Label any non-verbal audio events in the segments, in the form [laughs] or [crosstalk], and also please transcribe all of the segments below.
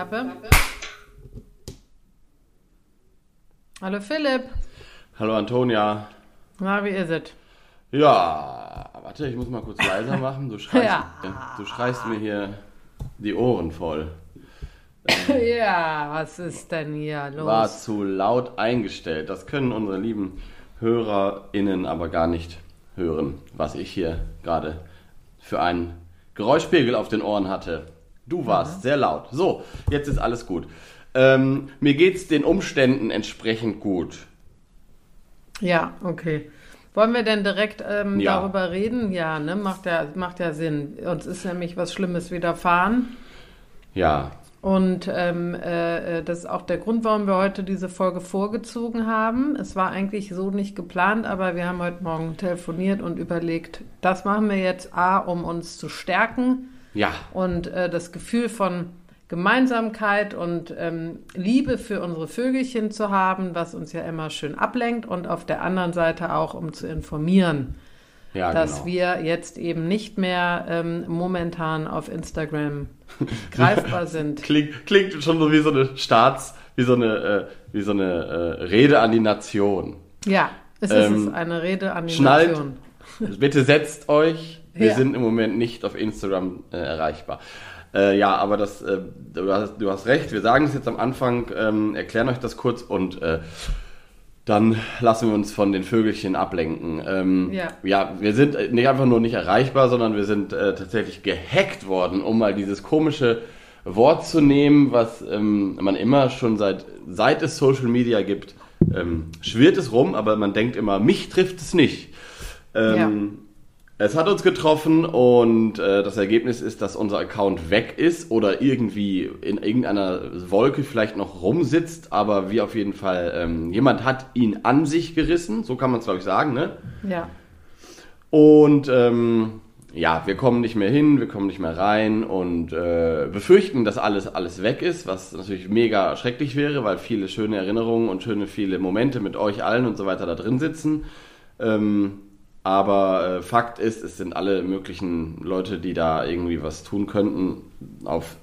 Klappe. Hallo Philipp. Hallo Antonia. Na, wie ist es? Ja, warte, ich muss mal kurz leiser machen. Du [laughs] schreist, ja. du schreist mir hier die Ohren voll. [laughs] ja, was ist denn hier los? War zu laut eingestellt. Das können unsere lieben HörerInnen aber gar nicht hören, was ich hier gerade für einen Geräuschpegel auf den Ohren hatte. Du warst mhm. sehr laut. So, jetzt ist alles gut. Ähm, mir es den Umständen entsprechend gut. Ja, okay. Wollen wir denn direkt ähm, ja. darüber reden? Ja, ne? Macht ja, macht ja Sinn. Uns ist nämlich was Schlimmes widerfahren. Ja. Und ähm, äh, äh, das ist auch der Grund, warum wir heute diese Folge vorgezogen haben. Es war eigentlich so nicht geplant, aber wir haben heute Morgen telefoniert und überlegt, das machen wir jetzt A, um uns zu stärken. Ja. Und äh, das Gefühl von Gemeinsamkeit und ähm, Liebe für unsere Vögelchen zu haben, was uns ja immer schön ablenkt. Und auf der anderen Seite auch, um zu informieren ja, dass genau. wir jetzt eben nicht mehr ähm, momentan auf Instagram [laughs] greifbar sind. klingt, klingt schon so wie so eine Staats, wie so eine, äh, wie so eine äh, Rede an die Nation. Ja, es ähm, ist eine Rede an die schnallt, Nation. bitte setzt euch, wir ja. sind im Moment nicht auf Instagram äh, erreichbar. Äh, ja, aber das, äh, du, hast, du hast recht, wir sagen es jetzt am Anfang, ähm, erklären euch das kurz und äh, dann lassen wir uns von den Vögelchen ablenken. Ähm, ja. ja, wir sind nicht einfach nur nicht erreichbar, sondern wir sind äh, tatsächlich gehackt worden, um mal dieses komische Wort zu nehmen, was ähm, man immer schon seit, seit es Social Media gibt, ähm, schwirrt es rum, aber man denkt immer, mich trifft es nicht. Ähm, ja. Es hat uns getroffen und äh, das Ergebnis ist, dass unser Account weg ist oder irgendwie in irgendeiner Wolke vielleicht noch rumsitzt, aber wie auf jeden Fall, ähm, jemand hat ihn an sich gerissen, so kann man es glaube ich sagen, ne? Ja. Und ähm, ja, wir kommen nicht mehr hin, wir kommen nicht mehr rein und äh, befürchten, dass alles, alles weg ist, was natürlich mega schrecklich wäre, weil viele schöne Erinnerungen und schöne viele Momente mit euch allen und so weiter da drin sitzen. Ähm, aber äh, Fakt ist, es sind alle möglichen Leute, die da irgendwie was tun könnten, auf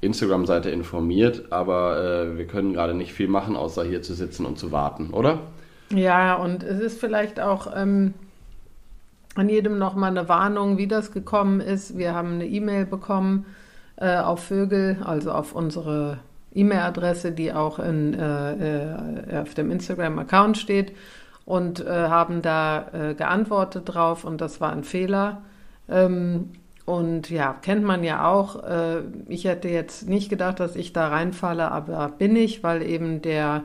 Instagram-Seite informiert. Aber äh, wir können gerade nicht viel machen, außer hier zu sitzen und zu warten, oder? Ja, und es ist vielleicht auch ähm, an jedem nochmal eine Warnung, wie das gekommen ist. Wir haben eine E-Mail bekommen äh, auf Vögel, also auf unsere E-Mail-Adresse, die auch in, äh, äh, auf dem Instagram-Account steht und äh, haben da äh, geantwortet drauf und das war ein Fehler. Ähm, und ja, kennt man ja auch. Äh, ich hätte jetzt nicht gedacht, dass ich da reinfalle, aber bin ich, weil eben der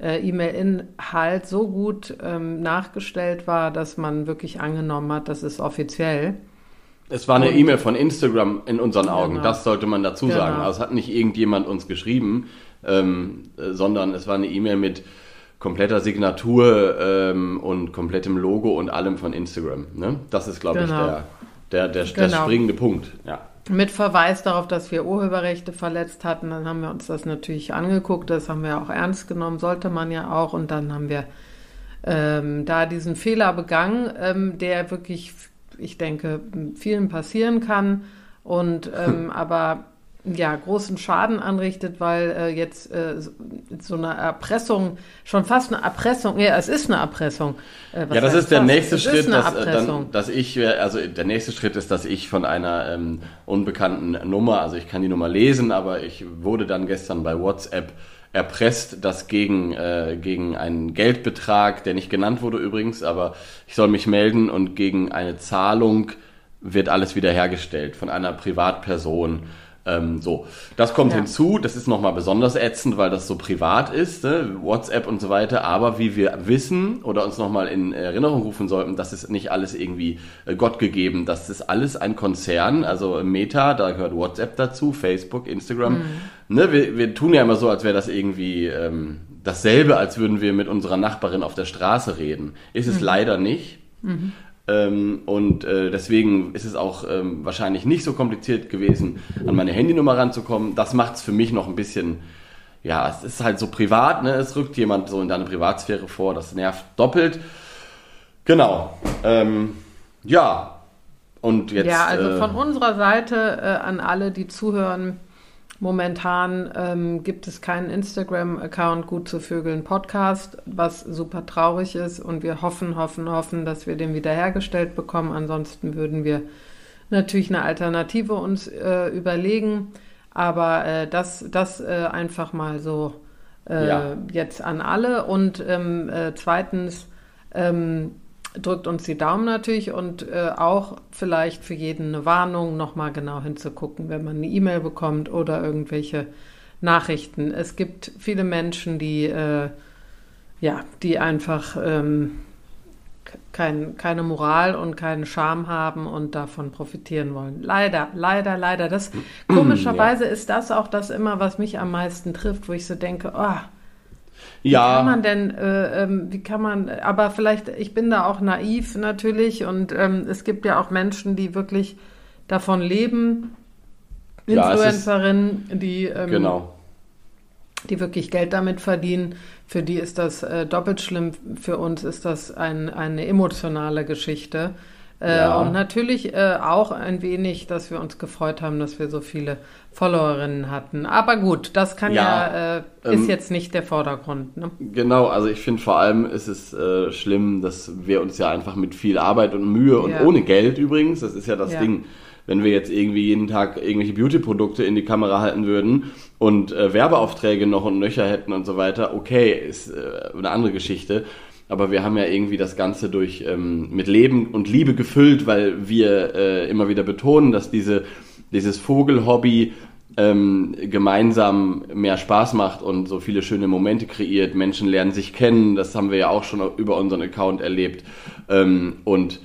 äh, E-Mail-Inhalt so gut ähm, nachgestellt war, dass man wirklich angenommen hat, das ist offiziell. Es war eine E-Mail von Instagram in unseren Augen, genau. das sollte man dazu sagen. Genau. Also es hat nicht irgendjemand uns geschrieben, ähm, äh, sondern es war eine E-Mail mit kompletter Signatur ähm, und komplettem Logo und allem von Instagram. Ne? Das ist, glaube genau. ich, der, der, der, genau. der springende Punkt. Ja. Mit Verweis darauf, dass wir Urheberrechte verletzt hatten, dann haben wir uns das natürlich angeguckt, das haben wir auch ernst genommen, sollte man ja auch. Und dann haben wir ähm, da diesen Fehler begangen, ähm, der wirklich, ich denke, vielen passieren kann. Und ähm, [laughs] aber ja, großen Schaden anrichtet, weil äh, jetzt äh, so eine Erpressung, schon fast eine Erpressung, ja, es ist eine Erpressung. Äh, ja, das ist der fast? nächste es Schritt, dass, äh, dann, dass ich, äh, also der nächste Schritt ist, dass ich von einer ähm, unbekannten Nummer, also ich kann die Nummer lesen, aber ich wurde dann gestern bei WhatsApp erpresst, dass gegen, äh, gegen einen Geldbetrag, der nicht genannt wurde übrigens, aber ich soll mich melden und gegen eine Zahlung wird alles wiederhergestellt von einer Privatperson. Ähm, so, das kommt ja. hinzu. Das ist nochmal besonders ätzend, weil das so privat ist, ne? WhatsApp und so weiter. Aber wie wir wissen oder uns nochmal in Erinnerung rufen sollten, das ist nicht alles irgendwie äh, Gott gegeben. Das ist alles ein Konzern, also Meta, da gehört WhatsApp dazu, Facebook, Instagram. Mhm. Ne? Wir, wir tun ja immer so, als wäre das irgendwie ähm, dasselbe, als würden wir mit unserer Nachbarin auf der Straße reden. Ist es mhm. leider nicht. Mhm. Ähm, und äh, deswegen ist es auch ähm, wahrscheinlich nicht so kompliziert gewesen, an meine Handynummer ranzukommen. Das macht es für mich noch ein bisschen, ja, es ist halt so privat, ne? es rückt jemand so in deine Privatsphäre vor, das nervt doppelt. Genau. Ähm, ja, und jetzt. Ja, also äh, von unserer Seite äh, an alle, die zuhören, Momentan ähm, gibt es keinen Instagram-Account Gut zu Vögeln Podcast, was super traurig ist. Und wir hoffen, hoffen, hoffen, dass wir den wiederhergestellt bekommen. Ansonsten würden wir natürlich eine Alternative uns äh, überlegen. Aber äh, das, das äh, einfach mal so äh, ja. jetzt an alle. Und ähm, äh, zweitens, ähm, drückt uns die Daumen natürlich und äh, auch vielleicht für jeden eine Warnung, nochmal genau hinzugucken, wenn man eine E-Mail bekommt oder irgendwelche Nachrichten. Es gibt viele Menschen, die, äh, ja, die einfach ähm, kein, keine Moral und keinen Charme haben und davon profitieren wollen. Leider, leider, leider. Das komischerweise ja. ist das auch das immer, was mich am meisten trifft, wo ich so denke, oh, wie ja. kann man denn, äh, ähm, wie kann man, aber vielleicht, ich bin da auch naiv natürlich und ähm, es gibt ja auch Menschen, die wirklich davon leben, Influencerinnen, ja, die, ähm, genau. die wirklich Geld damit verdienen. Für die ist das äh, doppelt schlimm, für uns ist das ein, eine emotionale Geschichte. Äh, ja. Und natürlich äh, auch ein wenig, dass wir uns gefreut haben, dass wir so viele Followerinnen hatten. Aber gut, das kann ja, ja äh, ist ähm, jetzt nicht der Vordergrund. Ne? Genau, also ich finde vor allem ist es äh, schlimm, dass wir uns ja einfach mit viel Arbeit und Mühe und ja. ohne Geld übrigens, das ist ja das Ding, wenn wir jetzt irgendwie jeden Tag irgendwelche Beauty-Produkte in die Kamera halten würden und äh, Werbeaufträge noch und nöcher hätten und so weiter, okay, ist eine andere Geschichte. Aber wir haben ja irgendwie das Ganze durch ähm, mit Leben und Liebe gefüllt, weil wir äh, immer wieder betonen, dass diese, dieses Vogelhobby ähm, gemeinsam mehr Spaß macht und so viele schöne Momente kreiert. Menschen lernen sich kennen, das haben wir ja auch schon über unseren Account erlebt. Ähm, und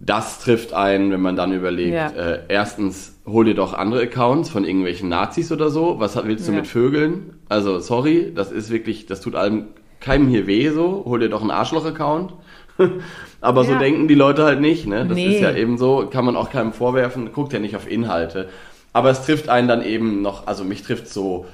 das trifft ein, wenn man dann überlegt, ja. äh, erstens, hol dir doch andere Accounts von irgendwelchen Nazis oder so. Was willst du ja. mit Vögeln? Also, sorry, das ist wirklich, das tut allem keinem hier weh so, hol dir doch einen Arschloch-Account. [laughs] Aber ja. so denken die Leute halt nicht, ne? Das nee. ist ja eben so, kann man auch keinem vorwerfen, guckt ja nicht auf Inhalte. Aber es trifft einen dann eben noch, also mich trifft so,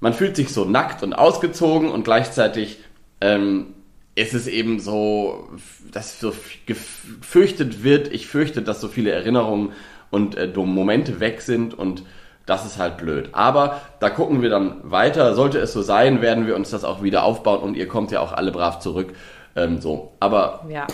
man fühlt sich so nackt und ausgezogen und gleichzeitig ähm, ist es eben so, dass so gefürchtet wird, ich fürchte, dass so viele Erinnerungen und äh, Momente weg sind und das ist halt blöd. Aber da gucken wir dann weiter. Sollte es so sein, werden wir uns das auch wieder aufbauen und ihr kommt ja auch alle brav zurück. Ähm, so. Aber ja.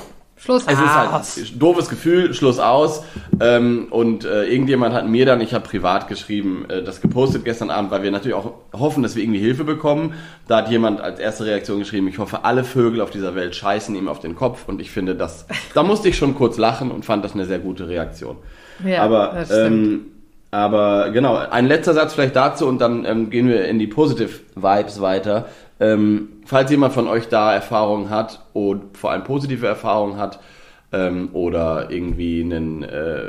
Schluss es aus. ist halt ein doofes Gefühl, Schluss aus. Ähm, und äh, irgendjemand hat mir dann, ich habe privat geschrieben, äh, das gepostet gestern Abend, weil wir natürlich auch hoffen, dass wir irgendwie Hilfe bekommen. Da hat jemand als erste Reaktion geschrieben, ich hoffe, alle Vögel auf dieser Welt scheißen ihm auf den Kopf. Und ich finde, das, da musste ich schon kurz lachen und fand das eine sehr gute Reaktion. Ja, Aber ähm, aber genau, ein letzter Satz vielleicht dazu und dann ähm, gehen wir in die Positive Vibes weiter. Ähm, falls jemand von euch da Erfahrungen hat und vor allem positive Erfahrungen hat ähm, oder irgendwie einen, äh,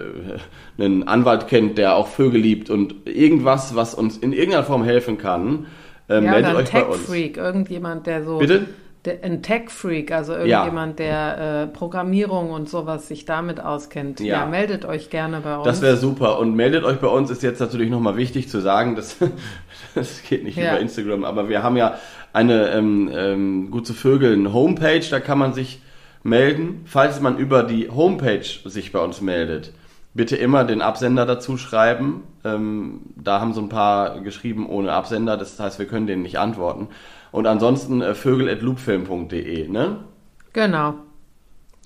[laughs] einen Anwalt kennt, der auch Vögel liebt und irgendwas, was uns in irgendeiner Form helfen kann, ähm, ja, meldet euch bei uns. Freak, irgendjemand, der so Bitte? Der, ein Tech-Freak, also irgendjemand, ja. der äh, Programmierung und sowas sich damit auskennt, ja, ja meldet euch gerne bei uns. Das wäre super. Und meldet euch bei uns ist jetzt natürlich nochmal wichtig zu sagen, dass [laughs] das geht nicht ja. über Instagram, aber wir haben ja eine ähm, ähm, gut zu Vögeln Homepage, da kann man sich melden. Falls man über die Homepage sich bei uns meldet, bitte immer den Absender dazu schreiben. Ähm, da haben so ein paar geschrieben ohne Absender, das heißt, wir können denen nicht antworten. Und ansonsten äh, vögel.loopfilm.de, ne? Genau.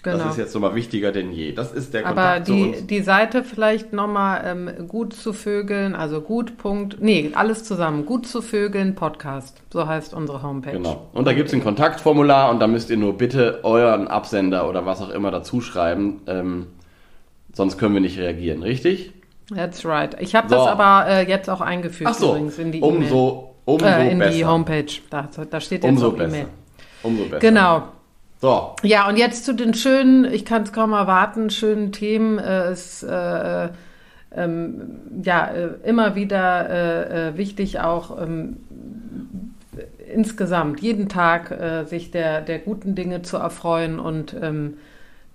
Genau. Das ist jetzt nochmal wichtiger denn je. Das ist der Kontakt Aber die, zu uns. die Seite vielleicht nochmal ähm, gut zu Vögeln, also gut. Punkt, nee, alles zusammen. Gut zu Vögeln Podcast. So heißt unsere Homepage. Genau. Und da gibt es ein Kontaktformular und da müsst ihr nur bitte euren Absender oder was auch immer dazu schreiben. Ähm, sonst können wir nicht reagieren, richtig? That's right. Ich habe so. das aber äh, jetzt auch eingefügt Ach so. übrigens in die E-Mail. Umso Umso äh, in besser. die Homepage. Da, da steht jetzt Umso besser. E-Mail. Umso besser. Genau. So. Ja, und jetzt zu den schönen, ich kann es kaum erwarten, schönen Themen. Äh, ist äh, ähm, ja äh, immer wieder äh, äh, wichtig, auch ähm, insgesamt jeden Tag sich der, der guten Dinge zu erfreuen und ähm,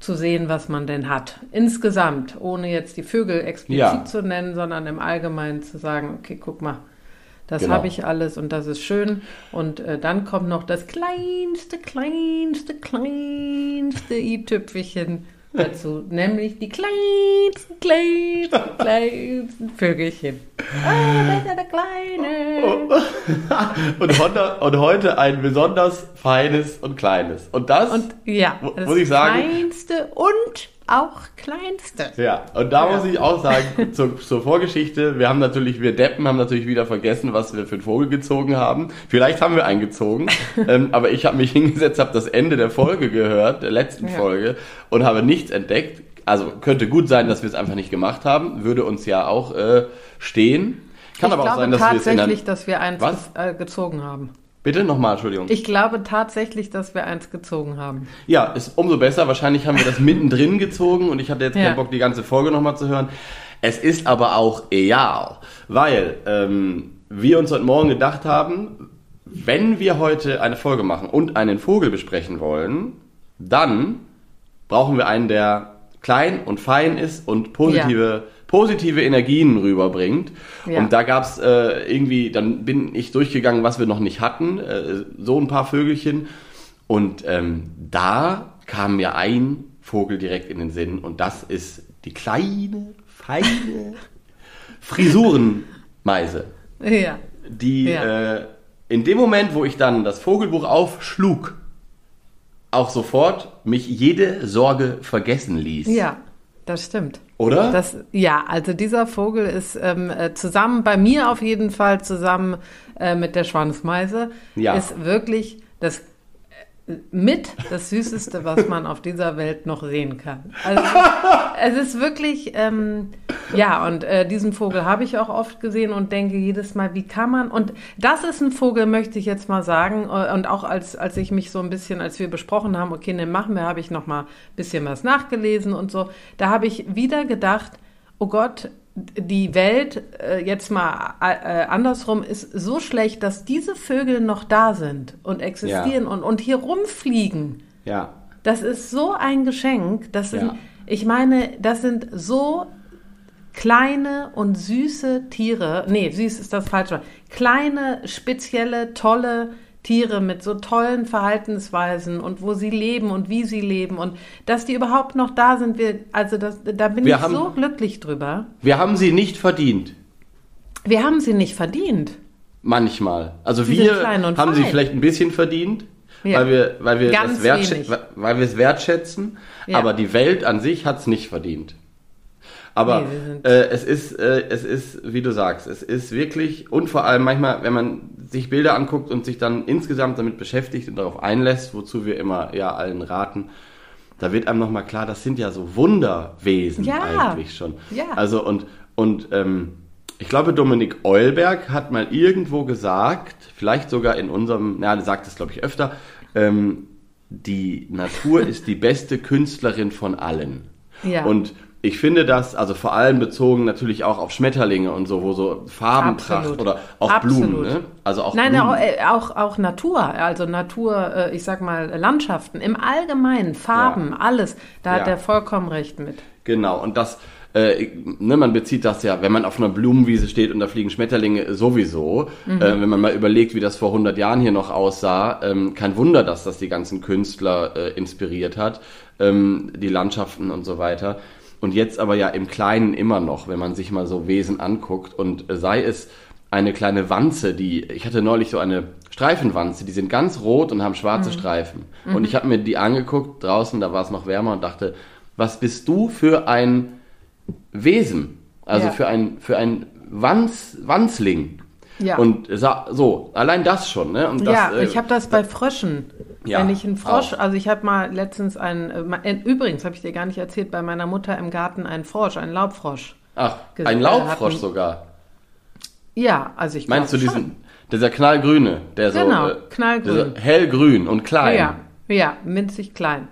zu sehen, was man denn hat. Insgesamt, ohne jetzt die Vögel explizit ja. zu nennen, sondern im Allgemeinen zu sagen, okay, guck mal, das genau. habe ich alles und das ist schön. Und äh, dann kommt noch das kleinste, kleinste, kleinste i-Tüpfelchen. dazu, nämlich die kleinsten, kleinsten, [laughs] kleinsten Vögelchen. Ah, der Kleine. [laughs] und, heute, und heute ein besonders feines und kleines. Und das, und, ja, das muss ich sagen, kleinste und auch kleinste. Ja, und da ja. muss ich auch sagen, [laughs] zur, zur, Vorgeschichte, wir haben natürlich, wir Deppen haben natürlich wieder vergessen, was wir für einen Vogel gezogen haben. Vielleicht haben wir einen gezogen, [laughs] ähm, aber ich habe mich hingesetzt, habe das Ende der Folge gehört, der letzten ja. Folge, und habe nichts entdeckt. Also könnte gut sein, dass wir es einfach nicht gemacht haben, würde uns ja auch äh, stehen. Kann ich aber auch sein, dass wir es tatsächlich, dass wir eins was? Äh, gezogen haben. Bitte nochmal, Entschuldigung. Ich glaube tatsächlich, dass wir eins gezogen haben. Ja, ist umso besser. Wahrscheinlich haben wir das [laughs] mittendrin gezogen und ich hatte jetzt ja. keinen Bock, die ganze Folge nochmal zu hören. Es ist aber auch egal, weil ähm, wir uns heute Morgen gedacht haben, wenn wir heute eine Folge machen und einen Vogel besprechen wollen, dann brauchen wir einen, der klein und fein ist und positive ja positive Energien rüberbringt. Ja. Und da gab's äh, irgendwie, dann bin ich durchgegangen, was wir noch nicht hatten, äh, so ein paar Vögelchen. Und ähm, da kam mir ein Vogel direkt in den Sinn und das ist die kleine, feine [laughs] Frisurenmeise. Ja. Die ja. Äh, in dem Moment, wo ich dann das Vogelbuch aufschlug, auch sofort mich jede Sorge vergessen ließ. Ja, das stimmt. Oder? Das, ja, also dieser Vogel ist ähm, äh, zusammen, bei mir auf jeden Fall, zusammen äh, mit der Schwanzmeise, ja. ist wirklich das mit das Süßeste, was man auf dieser Welt noch sehen kann. Also es ist wirklich, ähm, ja, und äh, diesen Vogel habe ich auch oft gesehen und denke jedes Mal, wie kann man, und das ist ein Vogel, möchte ich jetzt mal sagen, äh, und auch als, als ich mich so ein bisschen, als wir besprochen haben, okay, den machen wir, habe ich noch mal ein bisschen was nachgelesen und so, da habe ich wieder gedacht, oh Gott, die Welt äh, jetzt mal äh, andersrum ist so schlecht, dass diese Vögel noch da sind und existieren ja. und, und hier rumfliegen. Ja. Das ist so ein Geschenk. Das sind, ja. ich meine, das sind so kleine und süße Tiere. Nee, süß ist das falsche. Kleine, spezielle, tolle Tiere mit so tollen Verhaltensweisen und wo sie leben und wie sie leben und dass die überhaupt noch da sind, wir, also das, da bin wir ich haben, so glücklich drüber. Wir haben sie nicht verdient. Wir haben sie nicht verdient. Manchmal. Also sie wir haben fein. sie vielleicht ein bisschen verdient, ja. weil wir, weil wir es wertschä weil wir es wertschätzen, ja. aber die Welt an sich hat es nicht verdient. Aber nee, äh, es ist, äh, es ist, wie du sagst, es ist wirklich und vor allem manchmal, wenn man sich Bilder anguckt und sich dann insgesamt damit beschäftigt und darauf einlässt, wozu wir immer ja allen raten, da wird einem nochmal klar, das sind ja so Wunderwesen ja. eigentlich schon. Ja. Also und und ähm, ich glaube, Dominik Eulberg hat mal irgendwo gesagt, vielleicht sogar in unserem, na, er sagt es glaube ich öfter, ähm, die Natur [laughs] ist die beste Künstlerin von allen. Ja. Und ich finde das, also vor allem bezogen natürlich auch auf Schmetterlinge und so, wo so Farbenpracht Absolut. oder auch Absolut. Blumen, ne? Also auch Nein, Blumen. Äh, auch, auch Natur, also Natur, äh, ich sag mal Landschaften, im Allgemeinen, Farben, ja. alles, da ja. hat er vollkommen recht mit. Genau, und das, äh, ne, man bezieht das ja, wenn man auf einer Blumenwiese steht und da fliegen Schmetterlinge sowieso. Mhm. Äh, wenn man mal überlegt, wie das vor 100 Jahren hier noch aussah, ähm, kein Wunder, dass das die ganzen Künstler äh, inspiriert hat, ähm, die Landschaften und so weiter. Und jetzt aber ja im Kleinen immer noch, wenn man sich mal so Wesen anguckt und sei es eine kleine Wanze, die, ich hatte neulich so eine Streifenwanze, die sind ganz rot und haben schwarze mhm. Streifen. Mhm. Und ich habe mir die angeguckt draußen, da war es noch wärmer und dachte, was bist du für ein Wesen? Also ja. für ein, für ein Wanz, Wanzling. Ja. Und so, allein das schon, ne? Und das, ja, äh, ich habe das bei Fröschen. Ja, Wenn ich einen Frosch, auch. also ich habe mal letztens einen, äh, übrigens habe ich dir gar nicht erzählt, bei meiner Mutter im Garten einen Frosch, einen Laubfrosch. Ach, ein Laubfrosch sogar. Ja, also ich Meinst du diesen, schon. dieser knallgrüne, der genau, so, äh, knallgrün. hellgrün und klein. Ja, ja, winzig klein.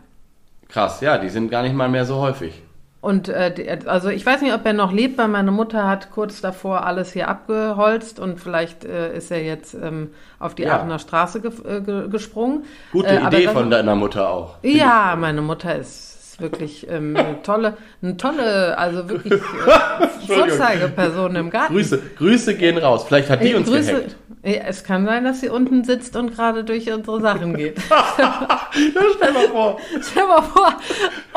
Krass, ja, die sind gar nicht mal mehr so häufig. Und äh, also ich weiß nicht, ob er noch lebt, weil meine Mutter hat kurz davor alles hier abgeholzt und vielleicht äh, ist er jetzt ähm, auf die ja. Aachener Straße ge äh, gesprungen. Gute äh, Idee von deiner Mutter auch. Ja, meine Mutter ist wirklich ähm, eine tolle, eine tolle, also wirklich äh, [laughs] Vorzeigeperson im Garten. Grüße, Grüße gehen raus. Vielleicht hat die uns Grüße, gehackt. Ja, es kann sein, dass sie unten sitzt und gerade durch unsere Sachen geht. [laughs] stell mal vor. [laughs] Stell mal vor,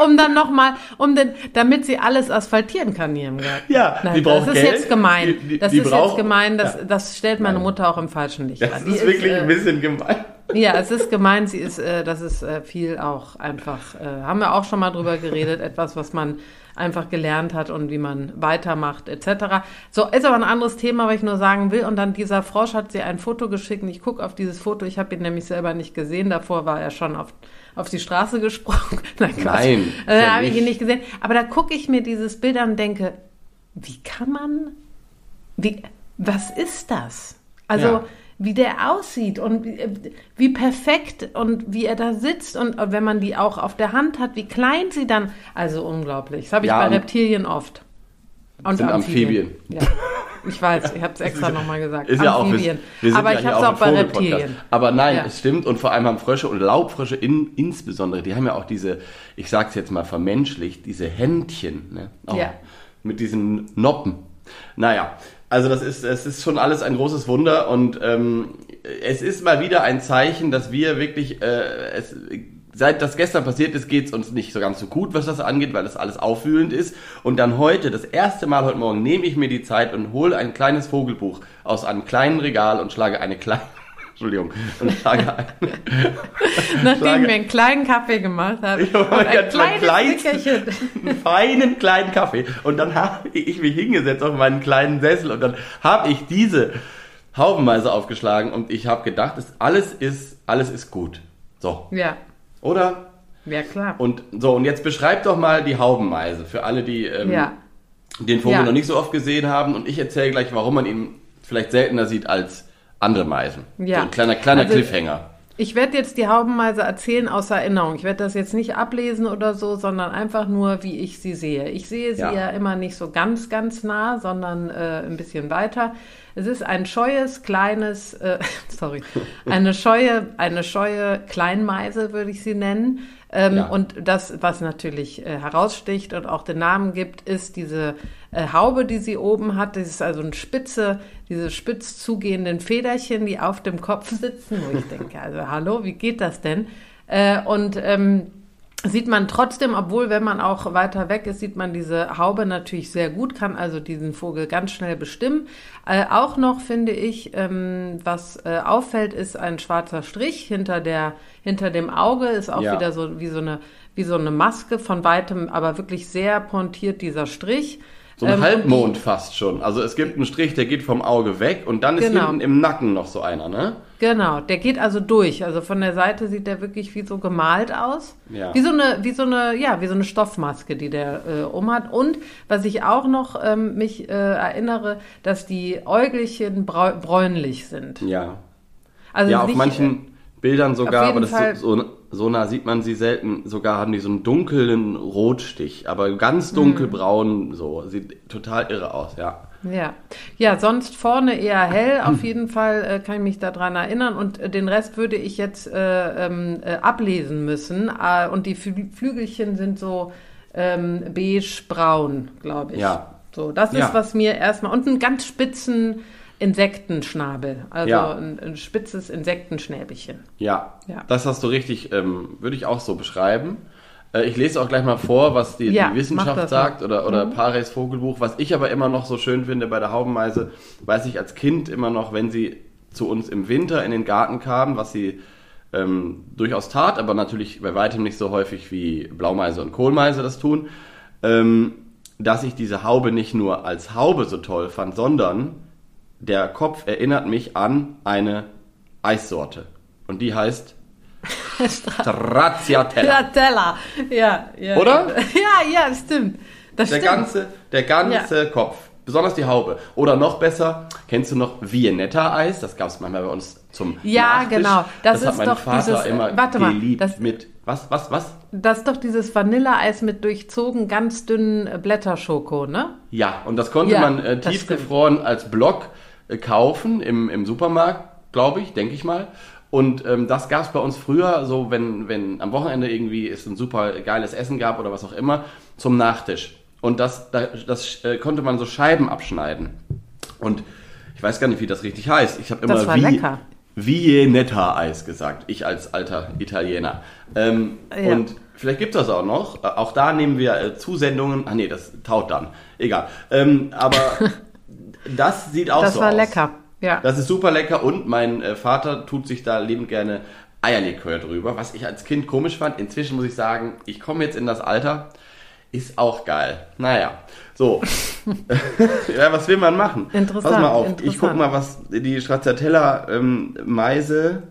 um dann nochmal, um den, damit sie alles asphaltieren kann hier im Garten. Ja, Nein, die braucht Das ist Geld. jetzt gemein. Die, die, das die ist braucht, jetzt gemein, das, ja. das stellt meine Mutter auch im falschen Licht Das an. ist wirklich ein bisschen gemein. Ja, es ist gemein, sie ist, äh, das ist äh, viel auch einfach, äh, haben wir auch schon mal drüber geredet, etwas, was man einfach gelernt hat und wie man weitermacht, etc. So, ist aber ein anderes Thema, was ich nur sagen will. Und dann dieser Frosch hat sie ein Foto geschickt und ich gucke auf dieses Foto, ich habe ihn nämlich selber nicht gesehen, davor war er schon auf, auf die Straße gesprungen. [laughs] Nein, Quatsch. Nein, äh, ja habe ich ihn nicht gesehen. Aber da gucke ich mir dieses Bild an und denke, wie kann man, wie, was ist das? Also, Ja. Wie der aussieht und wie, wie perfekt und wie er da sitzt und wenn man die auch auf der Hand hat, wie klein sie dann, also unglaublich. Das habe ich Ja, bei Reptilien oft. Und Sind Amphibien. Ja. Ich weiß, ich habe es [laughs] extra nochmal gesagt. Ist ja auch, Amphibien. wir sind Aber ja ich habe es auch auch bei. Reptilien. Aber nein, Ja. es stimmt. Und vor allem haben Frösche und Laubfrösche in, insbesondere, die haben ja auch diese, ich sag's jetzt mal vermenschlicht, diese Händchen. Ne? Auch Ja. Mit diesen Noppen. Naja, also das ist, es ist schon alles ein großes Wunder und ähm, es ist mal wieder ein Zeichen, dass wir wirklich, äh, es, seit das gestern passiert ist, geht's uns nicht so ganz so gut, was das angeht, weil das alles aufwühlend ist. Und dann heute, das erste Mal heute Morgen, nehme ich mir die Zeit und hole ein kleines Vogelbuch aus einem kleinen Regal und schlage eine kleine, Entschuldigung, und schlage ein, Nachdem Frage. ich mir einen kleinen Kaffee gemacht habe Ich habe ein kleines Nickerchen. einen feinen kleinen Kaffee. Und dann habe ich mich hingesetzt auf meinen kleinen Sessel und dann habe ich diese Haubenmeise aufgeschlagen und ich habe gedacht, es, alles ist, alles ist gut. So. Ja, Oder? ja klar. Und so, und jetzt beschreib doch mal die Haubenmeise für alle, die ähm, ja. den Vogel Ja. noch nicht so oft gesehen haben. Und ich erzähle gleich, warum man ihn vielleicht seltener sieht als andere Meisen. Ja. So ein kleiner, kleiner Also- Cliffhanger. Ich werde jetzt die Haubenmeise erzählen aus Erinnerung. Ich werde das jetzt nicht ablesen oder so, sondern einfach nur, wie ich sie sehe. Ich sehe sie Ja. ja, immer nicht so ganz, ganz nah, sondern äh, ein bisschen weiter. Es ist ein scheues, kleines, äh, [laughs] sorry, eine scheue, eine scheue Kleinmeise, würde ich sie nennen. Ähm, Ja. Und das, was natürlich äh, heraussticht und auch den Namen gibt, ist diese äh, Haube, die sie oben hat. Das ist also eine spitze, diese spitz zugehenden Federchen, die auf dem Kopf sitzen, wo ich denke, also hallo, wie geht das denn? Äh, und ähm, sieht man trotzdem, obwohl wenn man auch weiter weg ist, sieht man diese Haube natürlich sehr gut, kann also diesen Vogel ganz schnell bestimmen. Äh, auch noch finde ich, ähm, was äh, auffällt, ist ein schwarzer Strich hinter der hinter dem Auge ist auch Ja. wieder so wie so eine wie so eine Maske von weitem, aber wirklich sehr pointiert dieser Strich. So ein Ähm, Halbmond fast schon. Also es gibt einen Strich, der geht vom Auge weg und dann ist Genau. hinten im Nacken noch so einer, ne? Genau, der geht also durch. Also von der Seite sieht der wirklich wie so gemalt aus. Ja. Wie so eine, wie so eine, ja, wie so eine Stoffmaske, die der äh, umhat. Und was ich auch noch ähm, mich äh, erinnere, dass die Äugelchen bräunlich sind. Ja. Also ja, auf manchen Bildern sogar, auf aber das Fall- ist so, so, so nah sieht man sie selten. Sogar haben die so einen dunklen Rotstich, aber ganz Mhm. dunkelbraun, so. Sieht total irre aus, ja. Ja, ja, sonst vorne eher hell. Auf jeden Fall äh, kann ich mich daran erinnern. Und äh, den Rest würde ich jetzt äh, ähm, äh, ablesen müssen. Äh, und die Flü Flügelchen sind so ähm, beige-braun, glaube ich. Ja. So, das ist, Ja. was mir erstmal. Und einen ganz spitzen Insektenschnabel. Also Ja. ein, ein spitzes Insektenschnäbelchen. Ja, Ja. das hast du richtig, ähm, würde ich auch so beschreiben. Äh, ich lese auch gleich mal vor, was die, Ja, die Wissenschaft sagt mal. oder, oder Mhm. Pareys Vogelbuch. Was ich aber immer noch so schön finde bei der Haubenmeise, weiß ich als Kind immer noch, wenn sie zu uns im Winter in den Garten kam, was sie ähm, durchaus tat, aber natürlich bei weitem nicht so häufig wie Blaumeise und Kohlmeise das tun, ähm, dass ich diese Haube nicht nur als Haube so toll fand, sondern der Kopf erinnert mich an eine Eissorte. Und die heißt Stracciatella. Ja, Teller. Ja, ja. Oder? [laughs] Ja, ja, stimmt. Das Der stimmt. ganze, der ganze Kopf. Besonders die Haube. Oder noch besser, kennst du noch Viennetta-Eis? Das gab es manchmal bei uns zum Ja, Nachtisch. genau. Das hat ist mein doch Vater dieses- immer warte mal, geliebt das- mit... Was, was, was? Das ist doch dieses Vanilleeis mit durchzogen ganz dünnen äh, Blätterschoko, ne? Ja, und das konnte Ja, man äh, das tiefgefroren als Block äh, kaufen im, im Supermarkt, glaube ich, denke ich mal. Und ähm, das gab es bei uns früher, so wenn, wenn am Wochenende irgendwie es ein super geiles Essen gab oder was auch immer, zum Nachtisch. Und das, da- das äh, konnte man so Scheiben abschneiden. Und ich weiß gar nicht, wie das richtig heißt. Ich habe immer das wie, lecker. Vienetta-Eis gesagt. Ich als alter Italiener. Ähm, ja. Und vielleicht gibt es das auch noch. Auch da nehmen wir äh, Zusendungen. Ah nee, das taut dann. Egal. Ähm, aber [laughs] das sieht auch das so aus. Das war lecker. Ja. Das ist super lecker und mein äh, Vater tut sich da liebend gerne Eierlikör drüber, was ich als Kind komisch fand. Inzwischen muss ich sagen, ich komme jetzt in das Alter, ist auch geil. Naja, so. [laughs] [laughs] ja, was will man machen? Interessant. Pass mal auf, ich gucke mal, was die Stracciatella ähm, Meise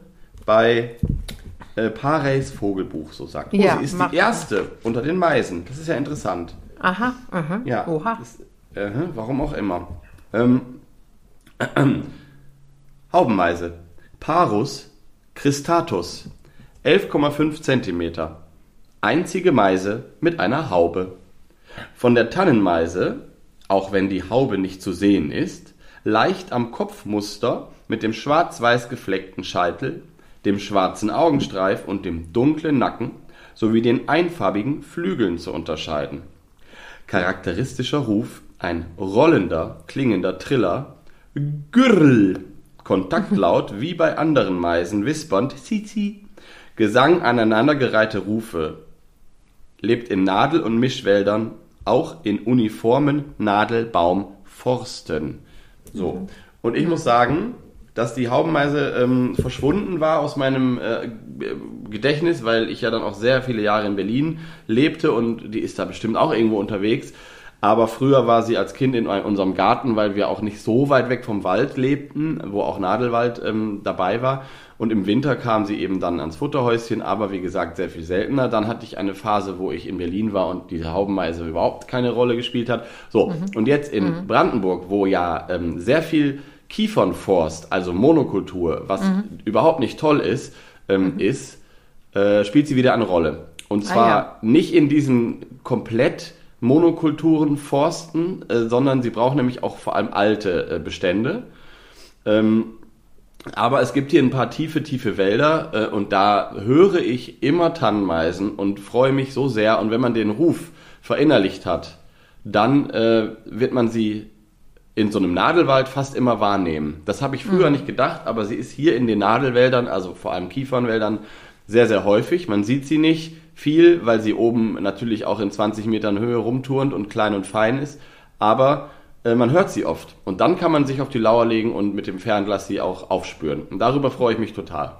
bei äh, Pareys Vogelbuch so sagt. Oh, ja, sie ist die erste unter den Meisen. Das ist ja interessant. Aha, aha. Ja, Oha. Das, äh, warum auch immer. Ähm, äh, [clears throat] Haubenmeise. Parus cristatus. 11,5 cm. Einzige Meise mit einer Haube. Von der Tannenmeise, auch wenn die Haube nicht zu sehen ist, leicht am Kopfmuster mit dem schwarz-weiß gefleckten Scheitel, dem schwarzen Augenstreif und dem dunklen Nacken sowie den einfarbigen Flügeln zu unterscheiden. Charakteristischer Ruf ein rollender, klingender Triller, Gürl, Kontaktlaut wie bei anderen Meisen, wispernd, Zizi, Gesang aneinandergereihte Rufe, lebt in Nadel- und Mischwäldern, auch in uniformen Nadelbaumforsten. So. Mhm. Und ich muss sagen, dass die Haubenmeise ähm, verschwunden war aus meinem äh, Gedächtnis, weil ich ja dann auch sehr viele Jahre in Berlin lebte und die ist da bestimmt auch irgendwo unterwegs. Aber früher war sie als Kind in unserem Garten, weil wir auch nicht so weit weg vom Wald lebten, wo auch Nadelwald ähm, dabei war. Und im Winter kam sie eben dann ans Futterhäuschen, aber wie gesagt sehr viel seltener. Dann hatte ich eine Phase, wo ich in Berlin war und diese Haubenmeise überhaupt keine Rolle gespielt hat. So, mhm. und jetzt in mhm. Brandenburg, wo ja ähm, sehr viel Kiefernforst, also Monokultur, was mhm. überhaupt nicht toll ist, ähm, mhm. ist, äh, spielt sie wieder eine Rolle. Und zwar ah, ja. nicht in diesen komplett Monokulturen forsten, äh, sondern sie brauchen nämlich auch vor allem alte äh, Bestände. Ähm, aber es gibt hier ein paar tiefe, tiefe Wälder äh, und da höre ich immer Tannenmeisen und freue mich so sehr. Und wenn man den Ruf verinnerlicht hat, dann äh, wird man sie in so einem Nadelwald fast immer wahrnehmen. Das habe ich früher mhm. nicht gedacht, aber sie ist hier in den Nadelwäldern, also vor allem Kiefernwäldern, sehr, sehr häufig. Man sieht sie nicht viel, weil sie oben natürlich auch in 20 Metern Höhe rumturnt und klein und fein ist. Aber äh, man hört sie oft. Und dann kann man sich auf die Lauer legen und mit dem Fernglas sie auch aufspüren. Und darüber freue ich mich total.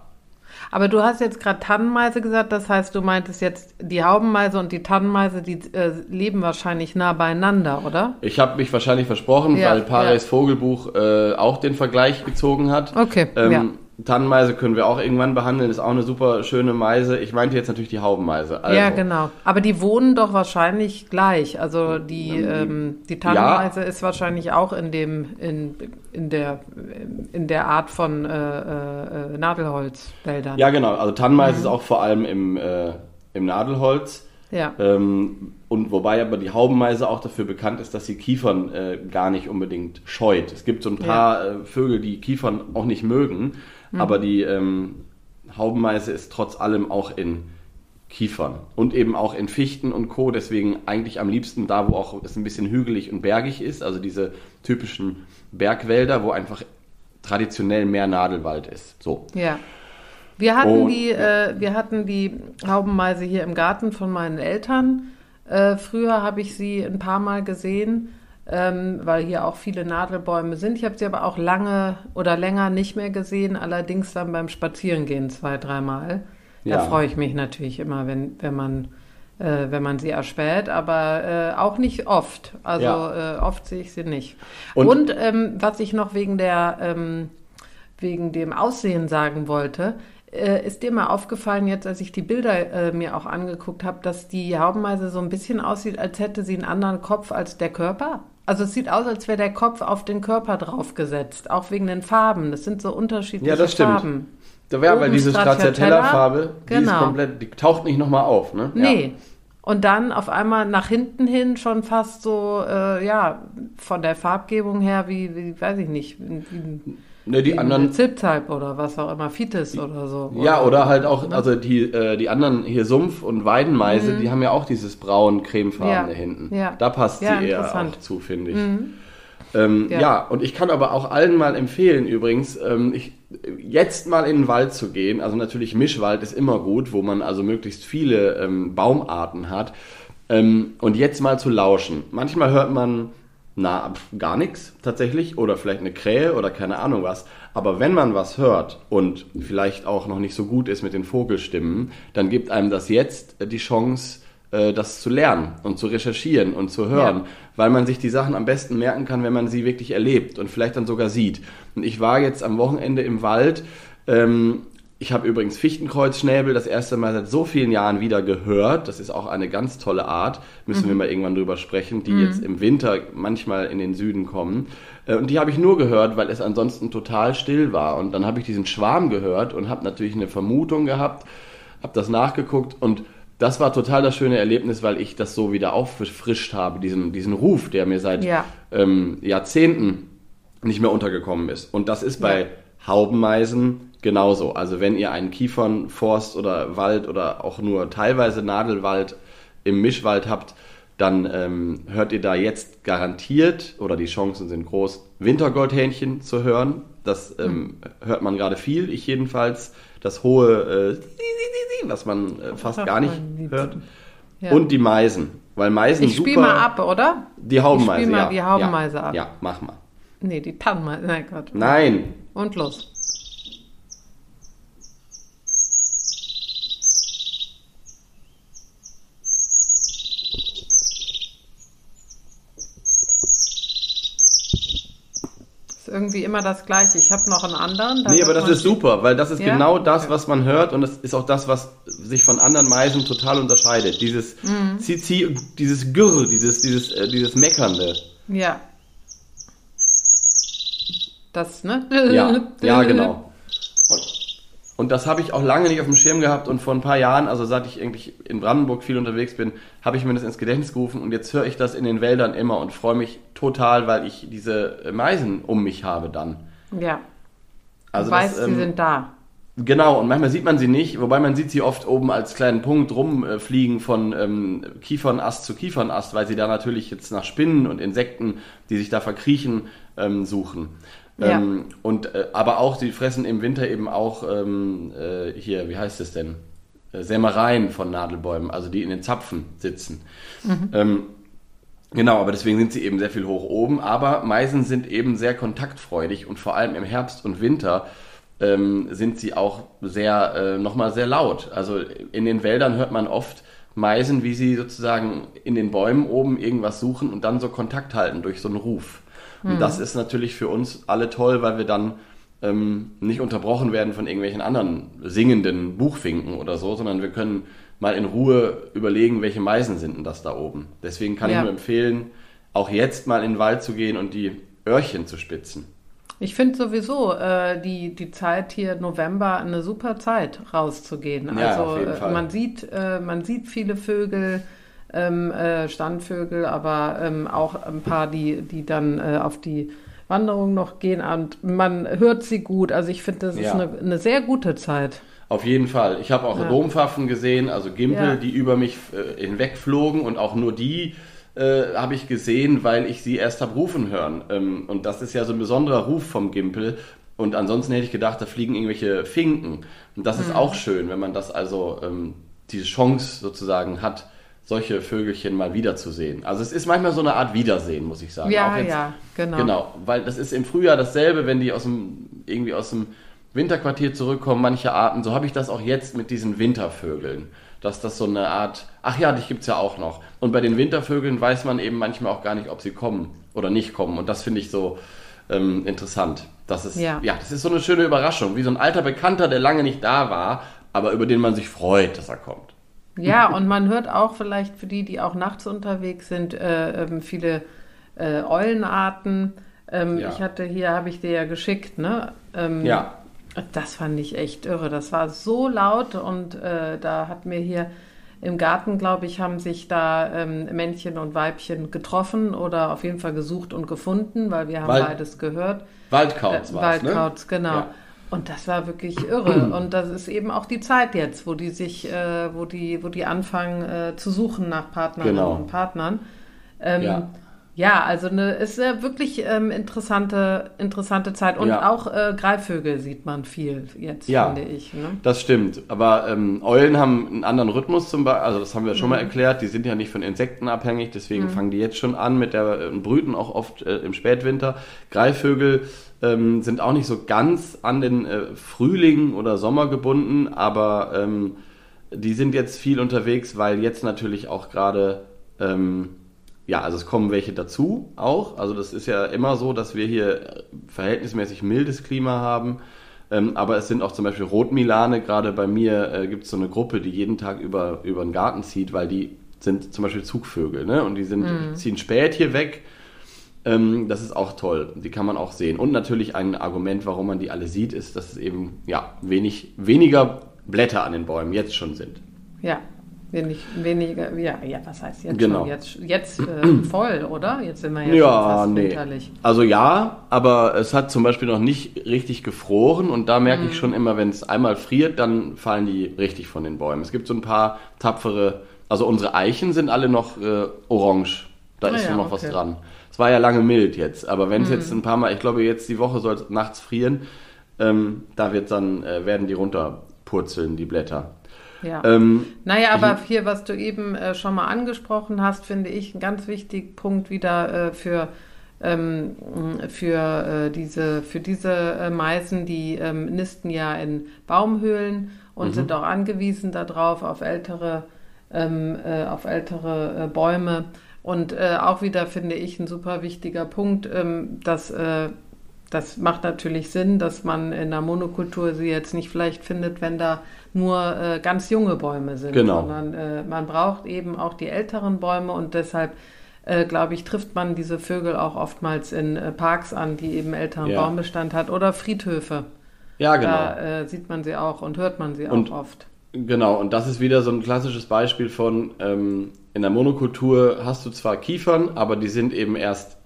Aber du hast jetzt gerade Tannenmeise gesagt, das heißt, du meintest jetzt die Haubenmeise und die Tannenmeise, die äh, leben wahrscheinlich nah beieinander, oder? Ich habe mich wahrscheinlich versprochen, ja, weil Paris ja. Vogelbuch äh, auch den Vergleich gezogen hat. Okay. Ähm, ja. Tannenmeise können wir auch irgendwann behandeln, ist auch eine super schöne Meise. Ich meinte jetzt natürlich die Haubenmeise. Also. Ja, genau. Aber die wohnen doch wahrscheinlich gleich. Also die, ähm, die Tannenmeise ja. ist wahrscheinlich auch in dem, in, in der, in der Art von äh, äh, Nadelholzwäldern. Ja, genau. Also Tannenmeise mhm. ist auch vor allem im, äh, im Nadelholz. Ja. Ähm, und wobei aber die Haubenmeise auch dafür bekannt ist, dass sie Kiefern äh, gar nicht unbedingt scheut. Es gibt so ein paar ja. äh, Vögel, die Kiefern auch nicht mögen. Mhm. Aber die ähm, Haubenmeise ist trotz allem auch in Kiefern und eben auch in Fichten und Co. Deswegen eigentlich am liebsten da, wo auch es ein bisschen hügelig und bergig ist, also diese typischen Bergwälder, wo einfach traditionell mehr Nadelwald ist. So. Ja. Wir hatten, und, die, äh, wir hatten die Haubenmeise hier im Garten von meinen Eltern. Äh, früher habe ich sie ein paar Mal gesehen ähm, weil hier auch viele Nadelbäume sind. Ich habe sie aber auch lange oder länger nicht mehr gesehen, allerdings dann beim Spazierengehen zwei, dreimal. Ja. Da freue ich mich natürlich immer, wenn, wenn man äh, wenn man sie erspäht, aber äh, auch nicht oft. Also ja. äh, oft sehe ich sie nicht. Und, Und ähm, was ich noch wegen der ähm, wegen dem Aussehen sagen wollte, äh, ist dir mal aufgefallen jetzt, als ich die Bilder äh, mir auch angeguckt habe, dass die Haubenmeise so ein bisschen aussieht, als hätte sie einen anderen Kopf als der Körper? Also es sieht aus, als wäre der Kopf auf den Körper draufgesetzt, auch wegen den Farben. Das sind so unterschiedliche Farben. Ja, das stimmt. Farben. Ja, weil diese Stracciatella-Farbe, die genau. ist komplett, die taucht nicht nochmal auf, ne? Nee. Ja. Und dann auf einmal nach hinten hin schon fast so, äh, ja, von der Farbgebung her wie, wie weiß ich nicht, wie, Ne, die anderen. Ziptype oder was auch immer, Fites oder so. Ja, oder, oder halt auch, ne? also die, äh, die anderen hier Sumpf- und Weidenmeise, mhm. die haben ja auch dieses braun cremefarbene ja. hinten. Ja. Da passt ja, sie eher zu, finde ich. Mhm. Ähm, ja. ja. und ich kann aber auch allen mal empfehlen, übrigens, ähm, ich, jetzt mal in den Wald zu gehen. Also natürlich Mischwald ist immer gut, wo man also möglichst viele ähm, Baumarten hat. Ähm, und jetzt mal zu lauschen. Manchmal hört man na, gar nichts tatsächlich oder vielleicht eine Krähe oder keine Ahnung was. Aber wenn man was hört und vielleicht auch noch nicht so gut ist mit den Vogelstimmen, dann gibt einem das jetzt die Chance, äh, das zu lernen und zu recherchieren und zu hören, ja. weil man sich die Sachen am besten merken kann, wenn man sie wirklich erlebt und vielleicht dann sogar sieht. Und ich war jetzt am Wochenende im Wald ähm, ich habe übrigens Fichtenkreuzschnäbel das erste Mal seit so vielen Jahren wieder gehört. Das ist auch eine ganz tolle Art. Müssen mhm. wir mal irgendwann drüber sprechen, die mhm. jetzt im Winter manchmal in den Süden kommen. Äh, und die habe ich nur gehört, weil es ansonsten total still war. Und dann habe ich diesen Schwarm gehört und habe natürlich eine Vermutung gehabt, habe das nachgeguckt und das war total das schöne Erlebnis, weil ich das so wieder auffrischt habe, diesen, diesen Ruf, der mir seit ja. ähm, Jahrzehnten nicht mehr untergekommen ist. Und das ist bei ja. Haubenmeisen genauso. Also wenn ihr einen Kiefernforst oder Wald oder auch nur teilweise Nadelwald im Mischwald habt, dann ähm, hört ihr da jetzt garantiert, oder die Chancen sind groß, Wintergoldhähnchen zu hören. Das ähm, hört man gerade viel, ich jedenfalls. Das hohe, äh, was man äh, fast gar nicht hört. Ja. Und die Meisen. Weil Meisen ich spiel mal ab, oder? Die Haubenmeise, ich spiel mal ja. die Haubenmeise ja. ab. Ja, mach mal. Nee, die Tannenmeise. Nein, Gott. Nein. Und los. Irgendwie immer das Gleiche. Ich habe noch einen anderen. Nee, aber das ist super, weil das ist ja? genau das, was man hört und das ist auch das, was sich von anderen Meisen total unterscheidet. Dieses mhm. Zizi, dieses Gürr, dieses, dieses, äh, dieses Meckernde. Ja. Das, ne? Ja, [laughs] ja genau. Und das habe ich auch lange nicht auf dem Schirm gehabt und vor ein paar Jahren, also seit ich eigentlich in Brandenburg viel unterwegs bin, habe ich mir das ins Gedächtnis gerufen und jetzt höre ich das in den Wäldern immer und freue mich total, weil ich diese Meisen um mich habe dann. Ja. Also du weißt, das, ähm, sie sind da. Genau, und manchmal sieht man sie nicht, wobei man sieht sie oft oben als kleinen Punkt rumfliegen von ähm, Kiefernast zu Kiefernast, weil sie da natürlich jetzt nach Spinnen und Insekten, die sich da verkriechen, ähm, suchen. Ja. Ähm, und, äh, aber auch, sie fressen im Winter eben auch ähm, äh, hier, wie heißt es denn? Äh, Sämereien von Nadelbäumen, also die in den Zapfen sitzen. Mhm. Ähm, genau, aber deswegen sind sie eben sehr viel hoch oben. Aber Meisen sind eben sehr kontaktfreudig und vor allem im Herbst und Winter ähm, sind sie auch sehr, äh, nochmal sehr laut. Also in den Wäldern hört man oft Meisen, wie sie sozusagen in den Bäumen oben irgendwas suchen und dann so Kontakt halten durch so einen Ruf. Und das hm. ist natürlich für uns alle toll, weil wir dann ähm, nicht unterbrochen werden von irgendwelchen anderen singenden Buchfinken oder so, sondern wir können mal in Ruhe überlegen, welche Meisen sind denn das da oben. Deswegen kann ja. ich nur empfehlen, auch jetzt mal in den Wald zu gehen und die Öhrchen zu spitzen. Ich finde sowieso äh, die, die Zeit hier November eine super Zeit rauszugehen. Ja, also äh, man sieht äh, man sieht viele Vögel, ähm, äh, Standvögel, aber ähm, auch ein paar, die, die dann äh, auf die Wanderung noch gehen und man hört sie gut. Also ich finde, das ja. ist eine, eine, sehr gute Zeit. Auf jeden Fall. Ich habe auch ja. Dompfaffen gesehen, also Gimpel, ja. die über mich äh, hinwegflogen und auch nur die äh, habe ich gesehen, weil ich sie erst habe rufen hören. Ähm, und das ist ja so ein besonderer Ruf vom Gimpel. Und ansonsten hätte ich gedacht, da fliegen irgendwelche Finken. Und das mhm. ist auch schön, wenn man das also ähm, diese Chance sozusagen hat, solche Vögelchen mal wiederzusehen. Also es ist manchmal so eine Art Wiedersehen, muss ich sagen. Ja, jetzt, ja, genau. Genau, weil das ist im Frühjahr dasselbe, wenn die aus dem, irgendwie aus dem Winterquartier zurückkommen, manche Arten. So habe ich das auch jetzt mit diesen Wintervögeln. Dass das so eine Art, ach ja, die gibt es ja auch noch. Und bei den Wintervögeln weiß man eben manchmal auch gar nicht, ob sie kommen oder nicht kommen. Und das finde ich so ähm, interessant. Das ist, ja. ja, das ist so eine schöne Überraschung. Wie so ein alter Bekannter, der lange nicht da war, aber über den man sich freut, dass er kommt. Ja, und man hört auch vielleicht für die, die auch nachts unterwegs sind, äh, ähm, viele äh, Eulenarten. Ähm, ja. Ich hatte hier, habe ich dir ja geschickt, ne? Ähm, ja. Das fand ich echt irre. Das war so laut und äh, da hat mir hier im Garten, glaube ich, haben sich da ähm, Männchen und Weibchen getroffen oder auf jeden Fall gesucht und gefunden, weil wir haben Wald, beides gehört. Waldkauz äh, war es, ne? Waldkauz, genau. Ja. Und das war wirklich irre. [clears throat] Und das ist eben auch die Zeit jetzt, wo die sich, äh, wo die, wo die anfangen äh, zu suchen nach Partnerinnen genau. und Partnern. Ähm, ja. Ja, also eine ist eine wirklich ähm, interessante, interessante Zeit. Und ja. auch äh, Greifvögel sieht man viel jetzt, ja, finde ich. Ne? Das stimmt. Aber ähm, Eulen haben einen anderen Rhythmus zum Beispiel, also das haben wir schon mhm. mal erklärt, die sind ja nicht von Insekten abhängig, deswegen mhm. fangen die jetzt schon an mit der äh, Brüten auch oft äh, im Spätwinter. Greifvögel ähm, sind auch nicht so ganz an den äh, Frühling oder Sommer gebunden, aber ähm, die sind jetzt viel unterwegs, weil jetzt natürlich auch gerade ähm, ja, also es kommen welche dazu auch. Also das ist ja immer so, dass wir hier verhältnismäßig mildes Klima haben. Ähm, aber es sind auch zum Beispiel Rotmilane. Gerade bei mir äh, gibt es so eine Gruppe, die jeden Tag über, über den Garten zieht, weil die sind zum Beispiel Zugvögel. Ne? Und die sind, mhm. ziehen spät hier weg. Ähm, das ist auch toll. Die kann man auch sehen. Und natürlich ein Argument, warum man die alle sieht, ist, dass es eben ja, wenig, weniger Blätter an den Bäumen jetzt schon sind. Ja, Wenig, weniger, ja, ja, was heißt jetzt genau. schon? Jetzt, jetzt äh, [clears throat] voll, oder? Jetzt sind wir ja, ja fast nee. winterlich. Also ja, aber es hat zum Beispiel noch nicht richtig gefroren und da merke mm. ich mhm. schon immer, wenn es einmal friert, dann fallen die richtig von den Bäumen. Es gibt so ein paar tapfere, also unsere Eichen sind alle noch äh, orange. Da ah, ist ja, noch okay. was dran. Es war ja lange mild jetzt, aber wenn es mm. jetzt ein paar Mal, ich glaube jetzt die Woche soll es nachts frieren, ähm, da wird dann, äh, werden die runterpurzeln, die Blätter. Ja. Ähm, naja, aber hier, was du eben äh, schon mal angesprochen hast, finde ich einen ganz wichtigen Punkt wieder äh, für, ähm, für, äh, diese, für diese äh, Meisen, die ähm, nisten ja in Baumhöhlen und mhm. sind auch angewiesen darauf, auf ältere, ähm, äh, auf ältere äh, Bäume. Und auch wieder finde ich ein super wichtiger Punkt, ähm, dass das macht natürlich Sinn, dass man in der Monokultur sie jetzt nicht vielleicht findet, wenn da nur äh, ganz junge Bäume sind, genau. sondern äh, man braucht eben auch die älteren Bäume und deshalb äh, glaube ich, trifft man diese Vögel auch oftmals in äh, Parks an, die eben älteren ja. Baumbestand hat oder Friedhöfe. Ja, genau. Da äh, sieht man sie auch und hört man sie und, auch oft. Genau, und das ist wieder so ein klassisches Beispiel von, ähm, in der Monokultur hast du zwar Kiefern, aber die sind eben erst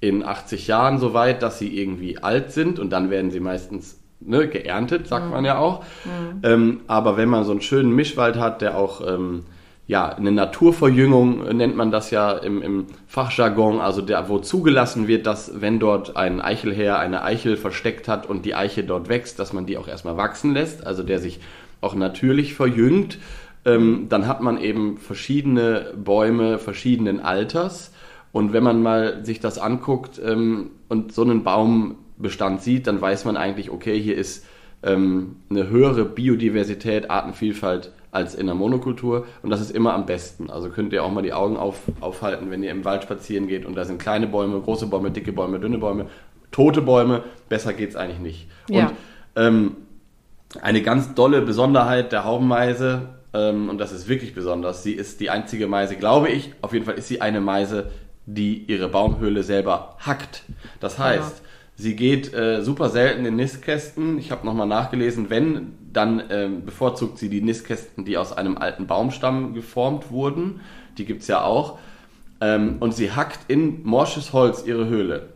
in 80 Jahren so weit, dass sie irgendwie alt sind und dann werden sie meistens ne, geerntet, sagt mhm. man ja auch. Mhm. Ähm, aber wenn man so einen schönen Mischwald hat, der auch ähm, ja, eine Naturverjüngung nennt man das ja im, im Fachjargon, also der, wo zugelassen wird, dass wenn dort ein Eichelherr eine Eichel versteckt hat und die Eiche dort wächst, dass man die auch erstmal wachsen lässt, also der sich auch natürlich verjüngt, ähm, dann hat man eben verschiedene Bäume verschiedenen Alters. Und wenn man mal sich das anguckt ähm, und so einen Baum Bestand sieht, dann weiß man eigentlich, okay, hier ist ähm, eine höhere Biodiversität, Artenvielfalt als in der Monokultur und das ist immer am besten. Also könnt ihr auch mal die Augen auf, aufhalten, wenn ihr im Wald spazieren geht und da sind kleine Bäume, große Bäume, dicke Bäume, dünne Bäume, tote Bäume, besser geht es eigentlich nicht. Ja. Und ähm, eine ganz dolle Besonderheit der Haubenmeise, ähm, und das ist wirklich besonders, sie ist die einzige Meise, glaube ich, auf jeden Fall ist sie eine Meise, die ihre Baumhöhle selber hackt. Das heißt, ja Sie geht äh, super selten in Nistkästen. Ich habe nochmal nachgelesen, wenn, dann ähm, bevorzugt sie die Nistkästen, die aus einem alten Baumstamm geformt wurden. Die gibt es ja auch. Ähm, und sie hackt in morsches Holz ihre Höhle.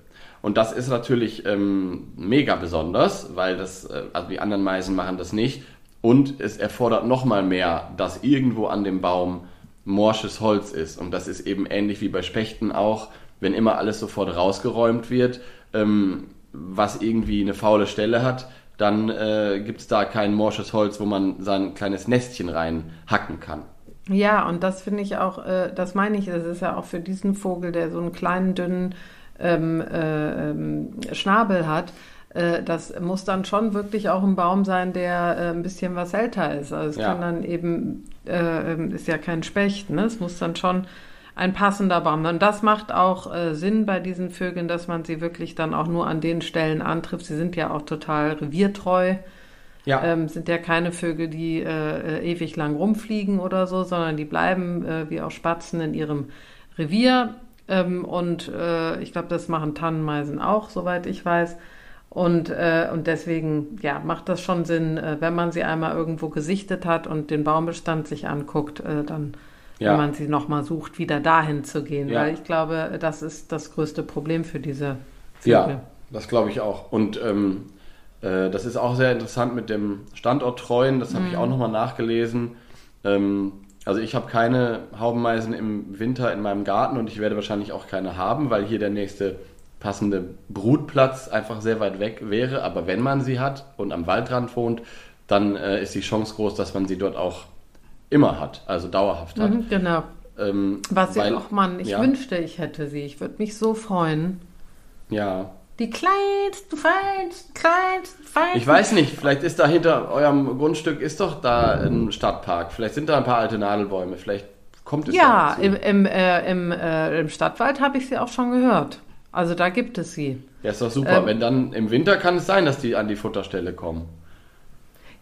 Und das ist natürlich ähm, mega besonders, weil das, äh, also die anderen Meisen machen das nicht. Und es erfordert nochmal mehr, dass irgendwo an dem Baum morsches Holz ist. Und das ist eben ähnlich wie bei Spechten auch, wenn immer alles sofort rausgeräumt wird, ähm, was irgendwie eine faule Stelle hat, dann äh, gibt es da kein morsches Holz, wo man sein kleines Nestchen reinhacken kann. Ja, und das finde ich auch, äh, das meine ich, das ist ja auch für diesen Vogel, der so einen kleinen, dünnen ähm, äh, Schnabel hat, äh, das muss dann schon wirklich auch ein Baum sein, der äh, ein bisschen was älter ist. Also es ja. kann dann eben, äh, ähm, ist ja kein Specht, ne? es muss dann schon ein passender Baum. Und das macht auch äh, Sinn bei diesen Vögeln, dass man sie wirklich dann auch nur an den Stellen antrifft. Sie sind ja auch total reviertreu. Ja. Ähm, sind ja keine Vögel, die äh, ewig lang rumfliegen oder so, sondern die bleiben äh, wie auch Spatzen in ihrem Revier. Ähm, und äh, ich glaube, das machen Tannenmeisen auch, soweit ich weiß. Und, äh, und deswegen ja, macht das schon Sinn, äh, wenn man sie einmal irgendwo gesichtet hat und den Baumbestand sich anguckt, äh, dann ja. wenn man sie nochmal sucht, wieder dahin zu gehen. Ja. Weil ich glaube, das ist das größte Problem für diese Vögel. Ja, das glaube ich auch. Und ähm, äh, das ist auch sehr interessant mit dem Standort Treuen, das habe mhm. ich auch nochmal nachgelesen. Ähm, also ich habe keine Haubenmeisen im Winter in meinem Garten und ich werde wahrscheinlich auch keine haben, weil hier der nächste passende Brutplatz einfach sehr weit weg wäre. Aber wenn man sie hat und am Waldrand wohnt, dann äh, ist die Chance groß, dass man sie dort auch immer hat, also dauerhaft hat. Mhm, genau. Ähm, Was weil, ja auch, Mann, ich ja. wünschte, ich hätte sie. Ich würde mich so freuen. Ja. Die kleinsten, feinsten, kleinsten, feinsten. Ich weiß nicht, vielleicht ist da hinter eurem Grundstück ist doch da ein Stadtpark. Vielleicht sind da ein paar alte Nadelbäume. Vielleicht kommt es Ja, im, im, äh, im, äh, im Stadtwald habe ich sie auch schon gehört. Also da gibt es sie. Ja, ist doch super. Ähm, Wenn dann im Winter kann es sein, dass die an die Futterstelle kommen.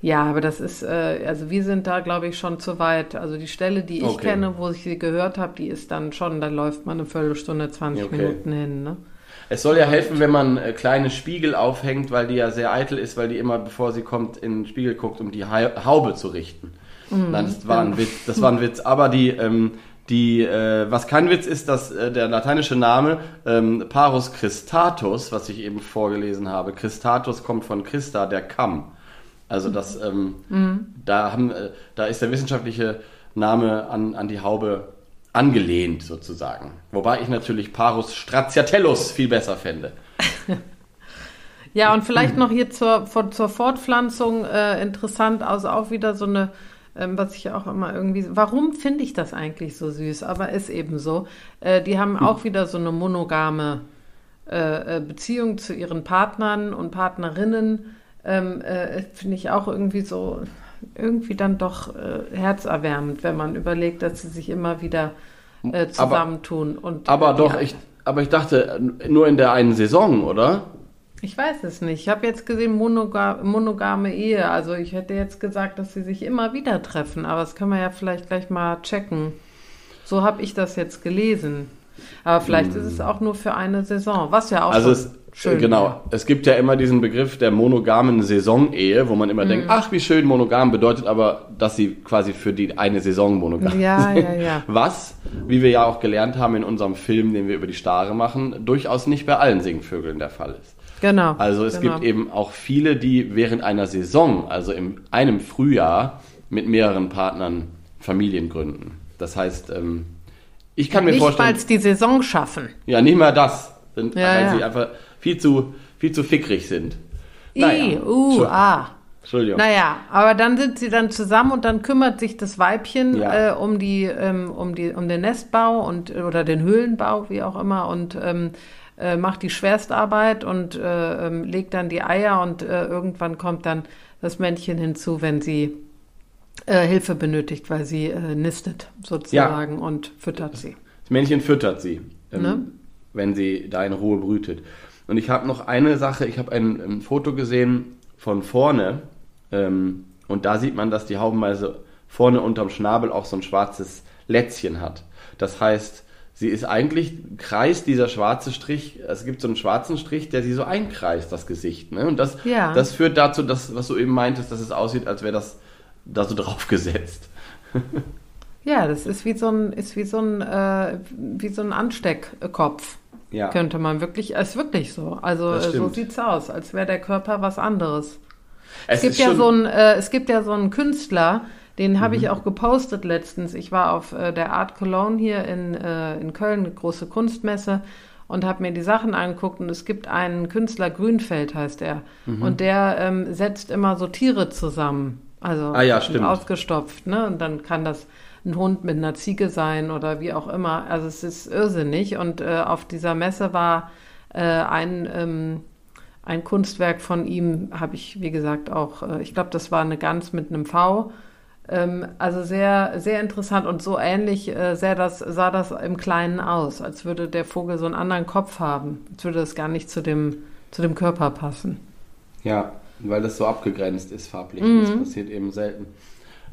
Ja, aber das ist, äh, also wir sind da, glaube ich, schon zu weit. Also die Stelle, die ich okay. kenne, wo ich sie gehört habe, die ist dann schon, da läuft man eine Viertelstunde, 20 okay. Minuten hin. Ne? Es soll ja helfen, wenn man äh, kleine Spiegel aufhängt, weil die ja sehr eitel ist, weil die immer, bevor sie kommt, in den Spiegel guckt, um die Haube zu richten. Mhm. Nein, das war ein Witz. Das war ein Witz. Aber die, ähm, die, äh, was kein Witz ist, dass äh, der lateinische Name ähm, Parus Christatus, was ich eben vorgelesen habe, Christatus kommt von Christa, der Kamm. Also das, ähm, mhm. da, haben, äh, da ist der wissenschaftliche Name an, an die Haube angelehnt sozusagen. Wobei ich natürlich Parus stratiatellus viel besser fände. [laughs] ja, und vielleicht noch hier zur, zur Fortpflanzung äh, interessant, also auch wieder so eine, ähm, was ich auch immer irgendwie, warum finde ich das eigentlich so süß? Aber ist eben so. Äh, die haben hm. auch wieder so eine monogame äh, äh Beziehung zu ihren Partnern und Partnerinnen ähm, äh, finde ich auch irgendwie so, irgendwie dann doch äh, herzerwärmend, wenn man überlegt, dass sie sich immer wieder äh, zusammentun. Aber, und, aber doch, ich, aber ich dachte, nur in der einen Saison, oder? Ich weiß es nicht. Ich habe jetzt gesehen monoga monogame Ehe. Also ich hätte jetzt gesagt, dass sie sich immer wieder treffen, aber das können wir ja vielleicht gleich mal checken. So habe ich das jetzt gelesen. Aber vielleicht hm. ist es auch nur für eine Saison, was ja auch also es, schön Genau. Ja. Es gibt ja immer diesen Begriff der monogamen Saisonehe, wo man immer hm. denkt, ach, wie schön monogam, bedeutet aber, dass sie quasi für die eine Saison monogam ja, sind. Ja, ja. [laughs] Was, wie wir ja auch gelernt haben in unserem Film, den wir über die Stare machen, durchaus nicht bei allen Singvögeln der Fall ist. Genau. Also es genau. gibt eben auch viele, die während einer Saison, also in einem Frühjahr, mit mehreren Partnern Familien gründen. Das heißt, ähm, ich kann mir nicht vorstellen. Nicht die Saison schaffen. Ja, nicht mal das. Sind, ja, weil ja. sie einfach viel zu, viel zu fickrig sind. Naja. I, uh, ah. Entschuldigung. Naja, aber dann sind sie dann zusammen und dann kümmert sich das Weibchen ja. äh, um die, ähm, um die, um den Nestbau und oder den Höhlenbau, wie auch immer, und ähm, äh, macht die Schwerstarbeit und äh, ähm, legt dann die Eier und äh, irgendwann kommt dann das Männchen hinzu, wenn sie äh, Hilfe benötigt, weil sie äh, nistet sozusagen ja. und füttert sie. Das Männchen füttert sie, ähm, ne? wenn sie da in Ruhe brütet. Und ich habe noch eine Sache, ich habe ein, ein, Foto gesehen von vorne ähm, und da sieht man, dass die Haubenmeise vorne unterm Schnabel auch so ein schwarzes Lätzchen hat. Das heißt, sie ist eigentlich, kreist dieser schwarze Strich, es gibt so einen schwarzen Strich, der sie so einkreist, das Gesicht. Ne? Und das, ja. das führt dazu, dass, was du eben meintest, dass es aussieht, als wäre das da so drauf gesetzt. [laughs] ja, das ist wie so ein, ist wie so ein, äh, wie so ein Ansteckkopf. Ja. Könnte man wirklich, ist wirklich so. Also so sieht es aus, als wäre der Körper was anderes. Es, es gibt ja so ein, äh, es gibt ja so einen Künstler, den habe mhm. ich auch gepostet letztens. Ich war auf äh, der Art Cologne hier in, äh, in Köln, eine große Kunstmesse, und habe mir die Sachen angeguckt. Und es gibt einen Künstler, Grünfeld heißt er, mhm. und der ähm, setzt immer so Tiere zusammen. Also ah, ja, ausgestopft, ne? Und dann kann das ein Hund mit einer Ziege sein oder wie auch immer. Also es ist irrsinnig. Und äh, auf dieser Messe war äh, ein, ähm, ein Kunstwerk von ihm, habe ich, wie gesagt, auch, äh, ich glaube, das war eine Gans mit einem V. Ähm, also sehr, sehr interessant und so ähnlich äh, sah, das, sah das im Kleinen aus, als würde der Vogel so einen anderen Kopf haben, als würde das gar nicht zu dem, zu dem Körper passen. Ja, weil das so abgegrenzt ist farblich. Mhm. Das passiert eben selten.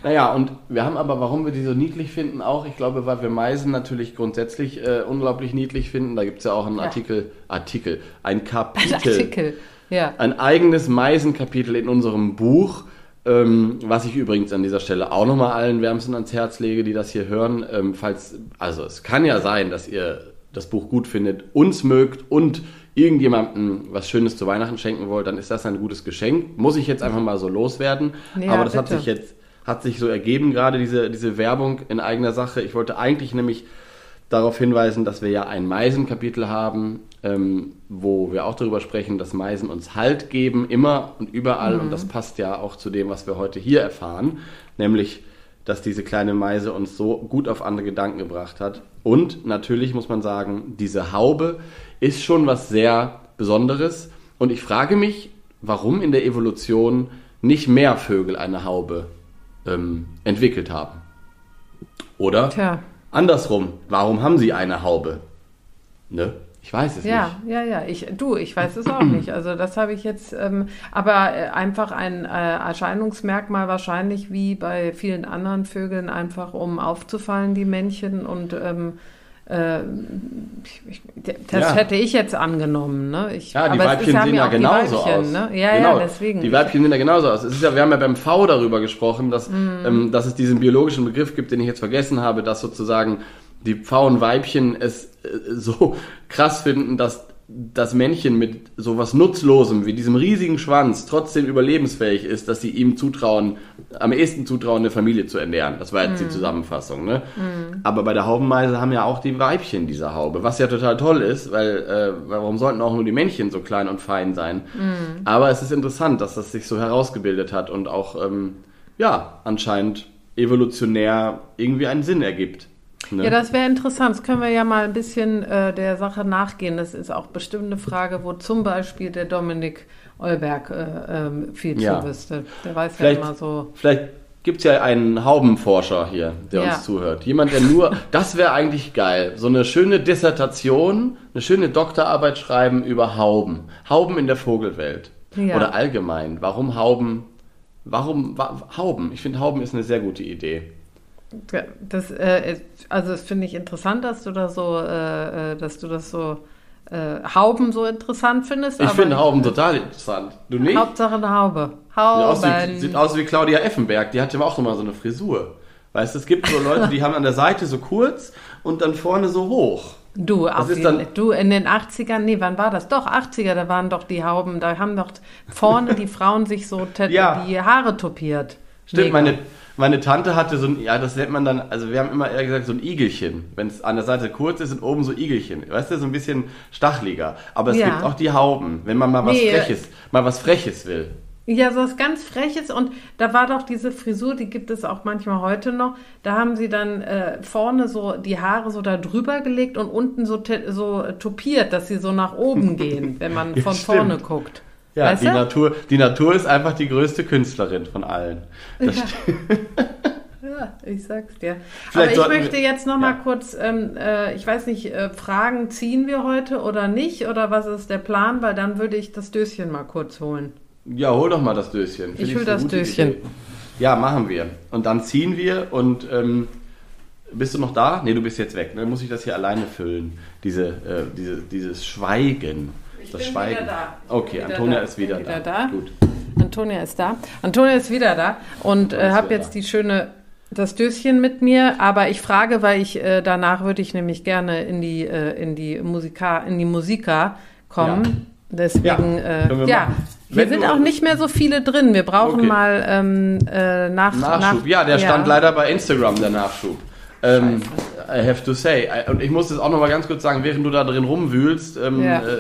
Naja, und wir haben aber, warum wir die so niedlich finden, auch, ich glaube, weil wir Meisen natürlich grundsätzlich äh, unglaublich niedlich finden. Da gibt es ja auch einen ja. Artikel, Artikel, ein Kapitel. Ein Artikel, ja. Ein eigenes Meisenkapitel in unserem Buch, ähm, was ich übrigens an dieser Stelle auch nochmal allen wärmsten ans Herz lege, die das hier hören. Ähm, falls, also es kann ja sein, dass ihr das Buch gut findet, uns mögt und irgendjemandem was Schönes zu Weihnachten schenken wollt, dann ist das ein gutes Geschenk. Muss ich jetzt einfach mal so loswerden. Ja, Aber das bitte. hat sich jetzt hat sich so ergeben, gerade diese, diese Werbung in eigener Sache. Ich wollte eigentlich nämlich darauf hinweisen, dass wir ja ein Meisenkapitel haben, ähm, wo wir auch darüber sprechen, dass Meisen uns Halt geben, immer und überall. Mhm. Und das passt ja auch zu dem, was wir heute hier erfahren, nämlich, dass diese kleine Meise uns so gut auf andere Gedanken gebracht hat. Und natürlich muss man sagen, diese Haube ist schon was sehr Besonderes. Und ich frage mich, warum in der Evolution nicht mehr Vögel eine Haube ähm, entwickelt haben. Oder Tja. andersrum, warum haben sie eine Haube? Ne? Ich weiß es ja, nicht. Ja, ja, ja. Ich, du, ich weiß es auch nicht. Also das habe ich jetzt, ähm, aber äh, einfach ein äh, Erscheinungsmerkmal wahrscheinlich wie bei vielen anderen Vögeln, einfach um aufzufallen, die Männchen und ähm, äh, ich, das ja. hätte ich jetzt angenommen. Ne? Ich, ja, die Weibchen sehen ja genauso aus. Ne? Ja, genau. ja, deswegen. Die Weibchen sehen ja genauso aus. Es ist ja, wir haben ja beim V darüber gesprochen, dass, mm. ähm, dass es diesen biologischen Begriff gibt, den ich jetzt vergessen habe, dass sozusagen die Pfauenweibchen es äh, so [laughs] krass finden, dass das Männchen mit sowas Nutzlosem wie diesem riesigen Schwanz trotzdem überlebensfähig ist, dass sie ihm zutrauen, am ehesten zutrauen, eine Familie zu ernähren. Das war jetzt mm. die Zusammenfassung. Ne? Mm. Aber bei der Haubenmeise haben ja auch die Weibchen dieser Haube, was ja total toll ist, weil äh, warum sollten auch nur die Männchen so klein und fein sein? Mm. Aber es ist interessant, dass das sich so herausgebildet hat und auch ähm, ja anscheinend evolutionär irgendwie einen Sinn ergibt. Ne? Ja, das wäre interessant. Das können wir ja mal ein bisschen äh, der Sache nachgehen. Das ist auch bestimmt eine Frage, wo zum Beispiel der Dominik Olberg äh, ähm, viel ja. zu wüsste. Der weiß vielleicht, ja immer so. Vielleicht gibt es ja einen Haubenforscher hier, der ja. uns zuhört. Jemand, der nur, [laughs] das wäre eigentlich geil, so eine schöne Dissertation, eine schöne Doktorarbeit schreiben über Hauben. Hauben in der Vogelwelt. Ja. Oder allgemein. Warum Hauben? Warum wa Hauben? Ich finde, Hauben ist eine sehr gute Idee. Das, äh, also das finde ich interessant, dass du das so, äh, äh, dass du das so äh, Hauben so interessant findest. Ich finde Hauben total interessant. Du nicht? Hauptsache eine Haube. Hauben. Sieht aus, wie, sieht aus wie Claudia Effenberg. Die hatte auch immer so eine Frisur. Weißt du, es gibt so Leute, die haben an der Seite so kurz und dann vorne so hoch. Du, auf jeden, du in den 80ern, nee, wann war das? Doch, 80er, da waren doch die Hauben, da haben doch vorne die Frauen sich so ja. die Haare topiert. Stimmt, meine, meine Tante hatte so ein, ja, das nennt man dann, also wir haben immer eher gesagt, so ein Igelchen. Wenn es an der Seite kurz ist, sind oben so Igelchen. Weißt du, so ein bisschen stachliger. Aber es ja. gibt auch die Hauben, wenn man mal was nee. Freches, mal was Freches will. Ja, so was ganz Freches. Und da war doch diese Frisur, die gibt es auch manchmal heute noch. Da haben sie dann äh, vorne so die Haare so da drüber gelegt und unten so, so topiert, dass sie so nach oben [laughs] gehen, wenn man von vorne guckt. Ja, weißt die Natur, die Natur ist einfach die größte Künstlerin von allen. Ja. [laughs] ja. ich sag's dir. Vielleicht Aber ich möchte jetzt noch mal kurz, ähm, äh, ich weiß nicht, äh, Fragen ziehen wir heute oder nicht? Oder was ist der Plan? Weil dann würde ich das Döschen mal kurz holen. Ja, hol doch mal das Döschen. Find ich will das Döschen. Idee. Ja, machen wir. Und dann ziehen wir und ähm, bist du noch da? Nee, du bist jetzt weg. Dann muss ich das hier alleine füllen. Diese, äh, diese, dieses Schweigen. Ich das bin Schweigen. wieder da. Okay, wieder Antonia da. ist wieder, wieder da. da. Gut. Antonia ist da. Antonia ist wieder da und äh, habe jetzt die schöne das Döschen mit mir, aber ich frage, weil ich äh, danach würde ich nämlich gerne in die äh, in die Musika in die Musika kommen. Ja. Deswegen ja, äh, ja. Hier sind auch nicht mehr so viele drin. Wir brauchen okay. mal ähm, äh, nach, Nachschub. Nach, ja, der stand leider bei Instagram, der Nachschub. Ähm, I have to say. Und ich muss das auch noch mal ganz kurz sagen, während du da drin rumwühlst, ähm, ja. äh,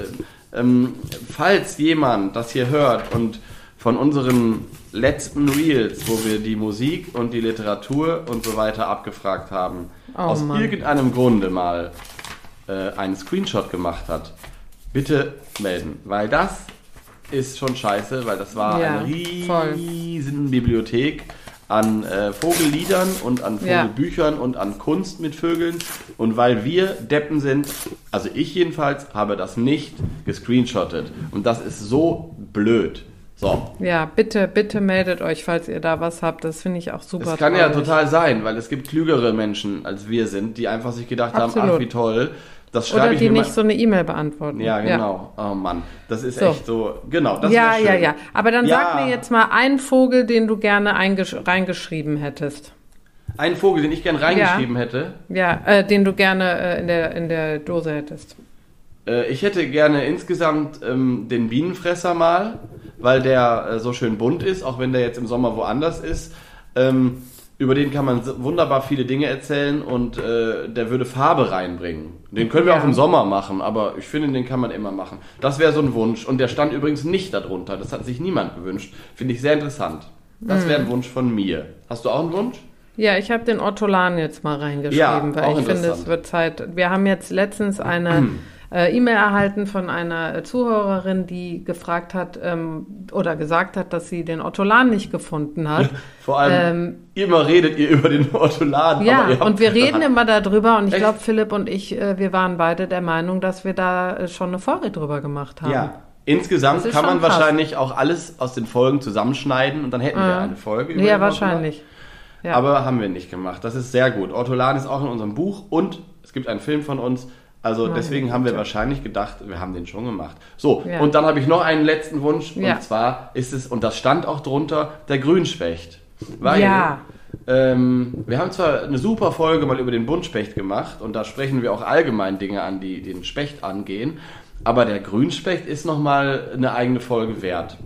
ähm, falls jemand das hier hört und von unseren letzten Reels, wo wir die Musik und die Literatur und so weiter abgefragt haben, oh, aus Mann. irgendeinem Grunde mal äh, einen Screenshot gemacht hat, bitte melden, weil das ist schon scheiße, weil das war ja, eine riesen Bibliothek an äh, Vogelliedern und an Vogelbüchern ja. und an Kunst mit Vögeln. Und weil wir Deppen sind, also ich jedenfalls, habe das nicht gescreenshottet. Und das ist so blöd. So. Ja, bitte, bitte meldet euch, falls ihr da was habt. Das finde ich auch super. Das kann traurig. ja total sein, weil es gibt klügere Menschen als wir sind, die einfach sich gedacht Absolut. haben, ach wie toll, das schreibe Oder ich die nicht so eine E-Mail beantworten. Ja, genau. Ja. Oh Mann, das ist so. echt so. Genau, das Ja, ja, ja. Aber dann ja. sag mir jetzt mal einen Vogel, den du gerne reingeschrieben hättest. Einen Vogel, den ich gerne reingeschrieben ja. hätte? Ja, äh, den du gerne äh, in, der, in der Dose hättest. Äh, ich hätte gerne insgesamt ähm, den Bienenfresser mal, weil der äh, so schön bunt ist, auch wenn der jetzt im Sommer woanders ist. Ähm, über den kann man wunderbar viele Dinge erzählen und äh, der würde Farbe reinbringen. Den können wir ja. auch im Sommer machen, aber ich finde, den kann man immer machen. Das wäre so ein Wunsch und der stand übrigens nicht darunter. Das hat sich niemand gewünscht. Finde ich sehr interessant. Das wäre ein Wunsch von mir. Hast du auch einen Wunsch? Ja, ich habe den Ortolan jetzt mal reingeschrieben, ja, weil ich finde, es wird Zeit. Wir haben jetzt letztens eine [clears throat] äh, E-Mail erhalten von einer äh, Zuhörerin, die gefragt hat ähm, oder gesagt hat, dass sie den Ortolan nicht gefunden hat. [laughs] Vor allem, ähm, immer redet ihr über den Ortolan. Ja, und wir reden immer darüber und ich glaube, Philipp und ich, äh, wir waren beide der Meinung, dass wir da äh, schon eine Folge drüber gemacht haben. Ja. Insgesamt kann man krass. wahrscheinlich auch alles aus den Folgen zusammenschneiden und dann hätten wir eine Folge. Über ja, wahrscheinlich. Ja. Aber haben wir nicht gemacht. Das ist sehr gut. Ortolan ist auch in unserem Buch und es gibt einen Film von uns, also Meine deswegen haben wir wahrscheinlich gedacht, wir haben den schon gemacht. So, ja. und dann habe ich noch einen letzten Wunsch. Ja. Und zwar ist es, und das stand auch drunter, der Grünspecht. Weil ja. ähm, wir haben zwar eine super Folge mal über den Buntspecht gemacht und da sprechen wir auch allgemein Dinge an, die den Specht angehen. Aber der Grünspecht ist nochmal eine eigene Folge wert.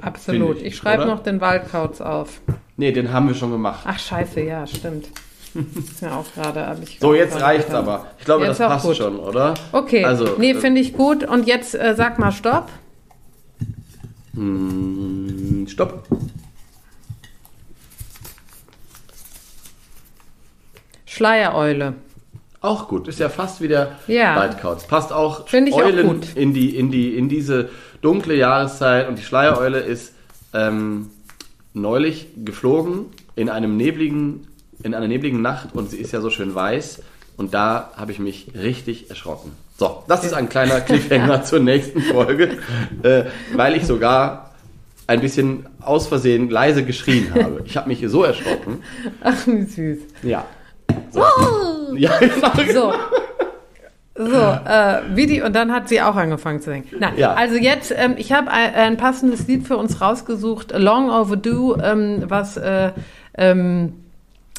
Absolut. Ich, ich schreibe noch den Waldkauz auf. Nee, den haben wir schon gemacht. Ach scheiße, ja, stimmt. [laughs] Mir auch gerade. So, jetzt reicht's getan. aber. Ich glaube, jetzt das passt gut. schon, oder? Okay. Also, nee, äh, finde ich gut. Und jetzt äh, sag mal Stopp. Hm, stopp. Schleiereule. Auch gut, ist ja fast wie der ja. Waldkauz. Passt auch Finde ich Eulen auch gut. In, die, in, die, in diese dunkle Jahreszeit. Und die Schleiereule ist ähm, neulich geflogen in einem nebligen in einer nebligen Nacht und sie ist ja so schön weiß. Und da habe ich mich richtig erschrocken. So, das ist ein kleiner Cliffhanger zur nächsten Folge, äh, weil ich sogar ein bisschen aus Versehen leise geschrien habe. Ich habe mich so erschrocken. Ach, wie süß. Ja. So. Oh. Ja, genau. So. So, äh, wie die, und dann hat sie auch angefangen zu singen. Na, ja. also jetzt, ähm, ich habe ein, ein, passendes Lied für uns rausgesucht, Long Overdue, ähm, was äh, ähm,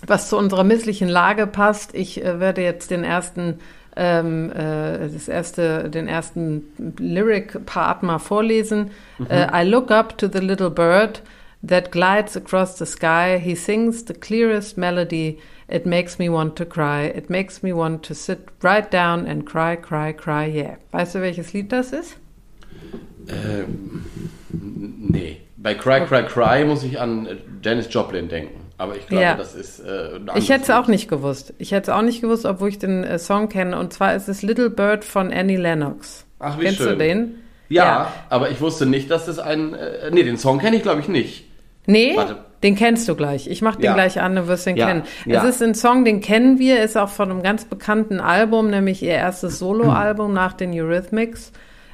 was zu unserer misslichen Lage passt. Ich äh, werde jetzt den ersten, ähm, äh, das erste, den ersten Lyric-Part mal vorlesen. Mhm. Uh, I look up to the little bird that glides across the sky. He sings the clearest melody. It makes me want to cry. It makes me want to sit right down and cry, cry, cry, yeah. Weißt du, welches Lied das ist? Ähm, nee. Bei Cry, Cry, Cry muss ich an Janis Joplin denken. Aber ich glaube, ja. das ist. Äh, ich hätte es auch nicht gewusst. Ich hätte es auch nicht gewusst, obwohl ich den äh, Song kenne. Und zwar ist es Little Bird von Annie Lennox. Ach, wie Kennst schön. du den? Ja, ja, aber ich wusste nicht, dass es ein. Äh, nee, den Song kenne ich, glaube ich, nicht. Nee, Warte. den kennst du gleich. Ich mach den ja. gleich an, du wirst den kennen. Es ist ein Song, den kennen wir, ist auch von einem ganz bekannten Album, nämlich ihr erstes Soloalbum nach den Eurythmics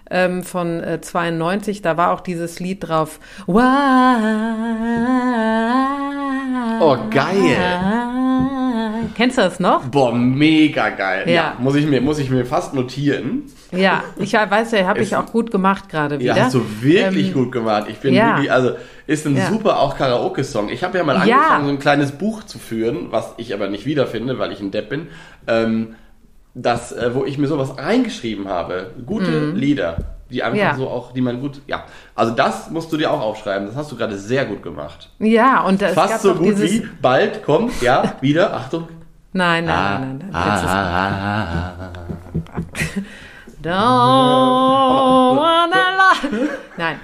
ähm, von äh, 92. Da war auch dieses Lied drauf. Oh, geil. Kennst du das noch? Boah, mega geil. Ja. ja. muss, ich mir, muss ich mir fast notieren. Ja, ich weiß ja, habe ich auch gut gemacht gerade wieder. Ja, hast du wirklich ähm, gut gemacht. Ich bin ja. wirklich, also ist ein ja. super auch Karaoke-Song. Ich habe ja mal angefangen, ja. so ein kleines Buch zu führen, was ich aber nicht wiederfinde, weil ich ein Depp bin. Ähm, das, äh, wo ich mir sowas reingeschrieben habe. Gute mhm. Lieder, die einfach ja. so auch, die man gut, ja. Also das musst du dir auch aufschreiben. Das hast du gerade sehr gut gemacht. Ja, und das fast so gut wie bald kommt, ja, wieder, Achtung. Nein, nein, ah, nein, nein. nein. Ah, ah, ah, ah, Don't wanna [laughs] lie. Nein.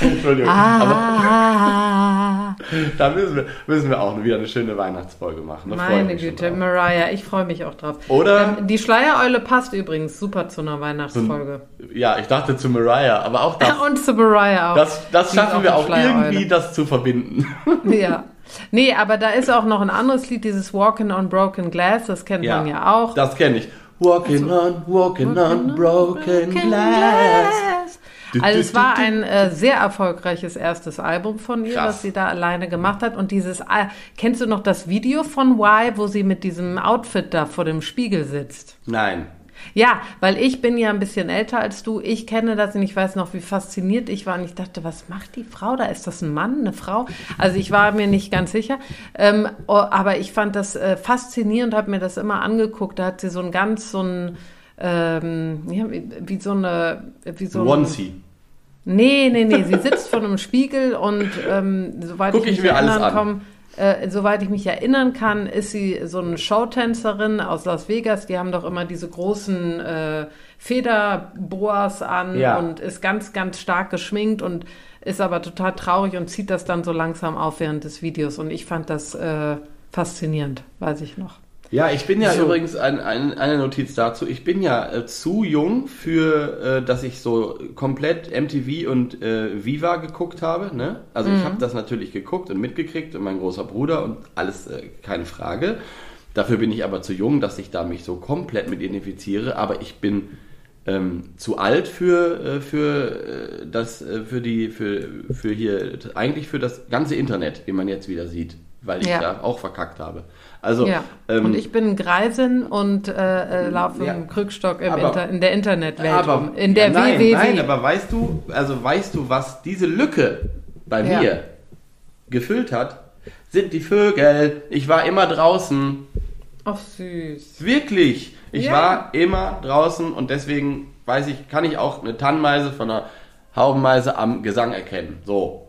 Entschuldigung. Ah. [laughs] Da müssen wir, müssen wir auch wieder eine schöne Weihnachtsfolge machen. Meine Güte, Mariah, ich freue mich auch drauf. Oder? Ähm, die Schleiereule passt übrigens super zu einer Weihnachtsfolge. ja, ich dachte zu Mariah, aber auch das. [laughs] Und zu Mariah auch. Das, das schaffen wir auch irgendwie, das zu verbinden. [laughs] ja. Nee, aber da ist auch noch ein anderes Lied, dieses Walking on Broken Glass, das kennt ja, man ja auch. Das kenne ich. Walking also, on, walking, walking on broken, broken glass. glass. Also es war ein [laughs] äh, sehr erfolgreiches erstes Album von ihr, Krass. was sie da alleine gemacht hat. Und dieses, äh, kennst du noch das Video von Y, wo sie mit diesem Outfit da vor dem Spiegel sitzt? Nein. Ja, weil ich bin ja ein bisschen älter als du. Ich kenne das und ich weiß noch, wie fasziniert ich war. Und ich dachte, was macht die Frau da? Ist das ein Mann, eine Frau? Also ich war mir nicht ganz sicher. Ähm, oh, aber ich fand das äh, faszinierend, habe mir das immer angeguckt. Da hat sie so ein ganz, so ein ähm, ja, wie, wie, so eine. Wie so Onesie. Nee, nee, nee, sie sitzt vor einem Spiegel und ähm, soweit Guck ich mich erinnern komme, äh, soweit ich mich erinnern kann, ist sie so eine Showtänzerin aus Las Vegas. Die haben doch immer diese großen äh, Federboas an ja. und ist ganz, ganz stark geschminkt und ist aber total traurig und zieht das dann so langsam auf während des Videos. Und ich fand das äh, faszinierend, weiß ich noch. Ja, ich bin ja so. übrigens ein, ein, eine Notiz dazu. Ich bin ja äh, zu jung für, äh, dass ich so komplett MTV und äh, Viva geguckt habe. Ne? Also mhm. ich habe das natürlich geguckt und mitgekriegt und mein großer Bruder und alles äh, keine Frage. Dafür bin ich aber zu jung, dass ich da mich so komplett mit identifiziere. Aber ich bin ähm, zu alt für, äh, für äh, das, für die, für, für hier, eigentlich für das ganze Internet, wie man jetzt wieder sieht, weil ich ja. da auch verkackt habe. Also, ja. Ähm, und ich bin Greisin und äh, äh, laufe ja, im Krückstock im aber, Inter in der Internetwelt aber, rum. In der ja, nein, WWW. Nein, aber weißt du, also weißt du, was diese Lücke bei mir gefüllt hat? Sind die Vögel. Ich war immer draußen. Ach süß. Wirklich. Ich war immer draußen und deswegen weiß ich, kann ich auch eine Tannmeise von einer Haubenmeise am Gesang erkennen. So.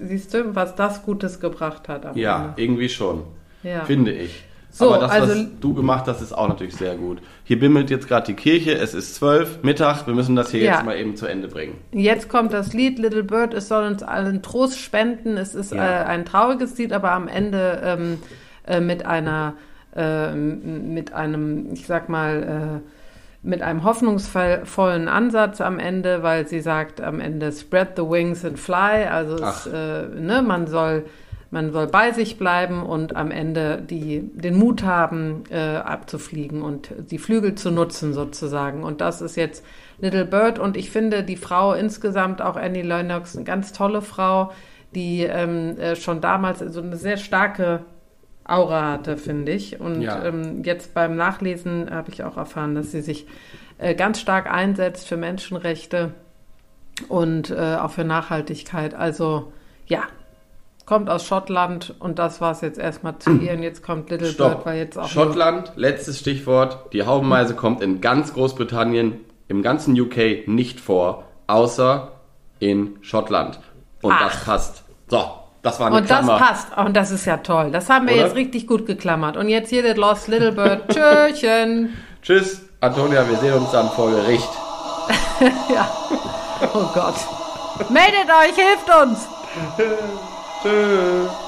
Siehst du, was das Gutes gebracht hat? ja, Ende. irgendwie schon ja. finde ich. So, Aber das, also, was du gemacht hast, ist auch natürlich sehr gut. Hier bimmelt jetzt gerade die Kirche, es ist zwölf, Mittag, wir müssen das hier ja. jetzt mal eben zu Ende bringen. Jetzt kommt das Lied Little Bird, es soll uns allen Trost spenden. Es ist ja. äh, ein trauriges Lied, aber am Ende ähm, äh, mit einer, äh, mit einem, ich sag mal, äh, mit einem hoffnungsvollen Ansatz am Ende, weil sie sagt am Ende Spread the wings and fly, also es, äh, ne, man soll man soll bei sich bleiben und am Ende die, den Mut haben, äh, abzufliegen und die Flügel zu nutzen sozusagen. Und das ist jetzt Little Bird. Und ich finde die Frau insgesamt, auch Annie Lennox, eine ganz tolle Frau, die ähm, äh, schon damals so eine sehr starke Aura hatte, finde ich. Und ja. ähm, jetzt beim Nachlesen habe ich auch erfahren, dass sie sich äh, ganz stark einsetzt für Menschenrechte und äh, auch für Nachhaltigkeit. Also ja, kommt aus Schottland und das war es jetzt erstmal zu ihr und jetzt kommt Little Stopp. Bird, weil jetzt auch. Schottland, letztes Stichwort. Die Haubenmeise kommt in ganz Großbritannien, im ganzen UK nicht vor, außer in Schottland. Und Ach. das passt. So, das war eine Und Klammer. das passt. Und das ist ja toll. Das haben wir Oder? jetzt richtig gut geklammert. Und jetzt hier das Lost Little Bird. [laughs] Tschüsschen. Tschüss, Antonia. Wir sehen uns dann vor Gericht. [laughs] ja. Oh Gott. Meldet euch, hilft uns. [laughs] Tschüss.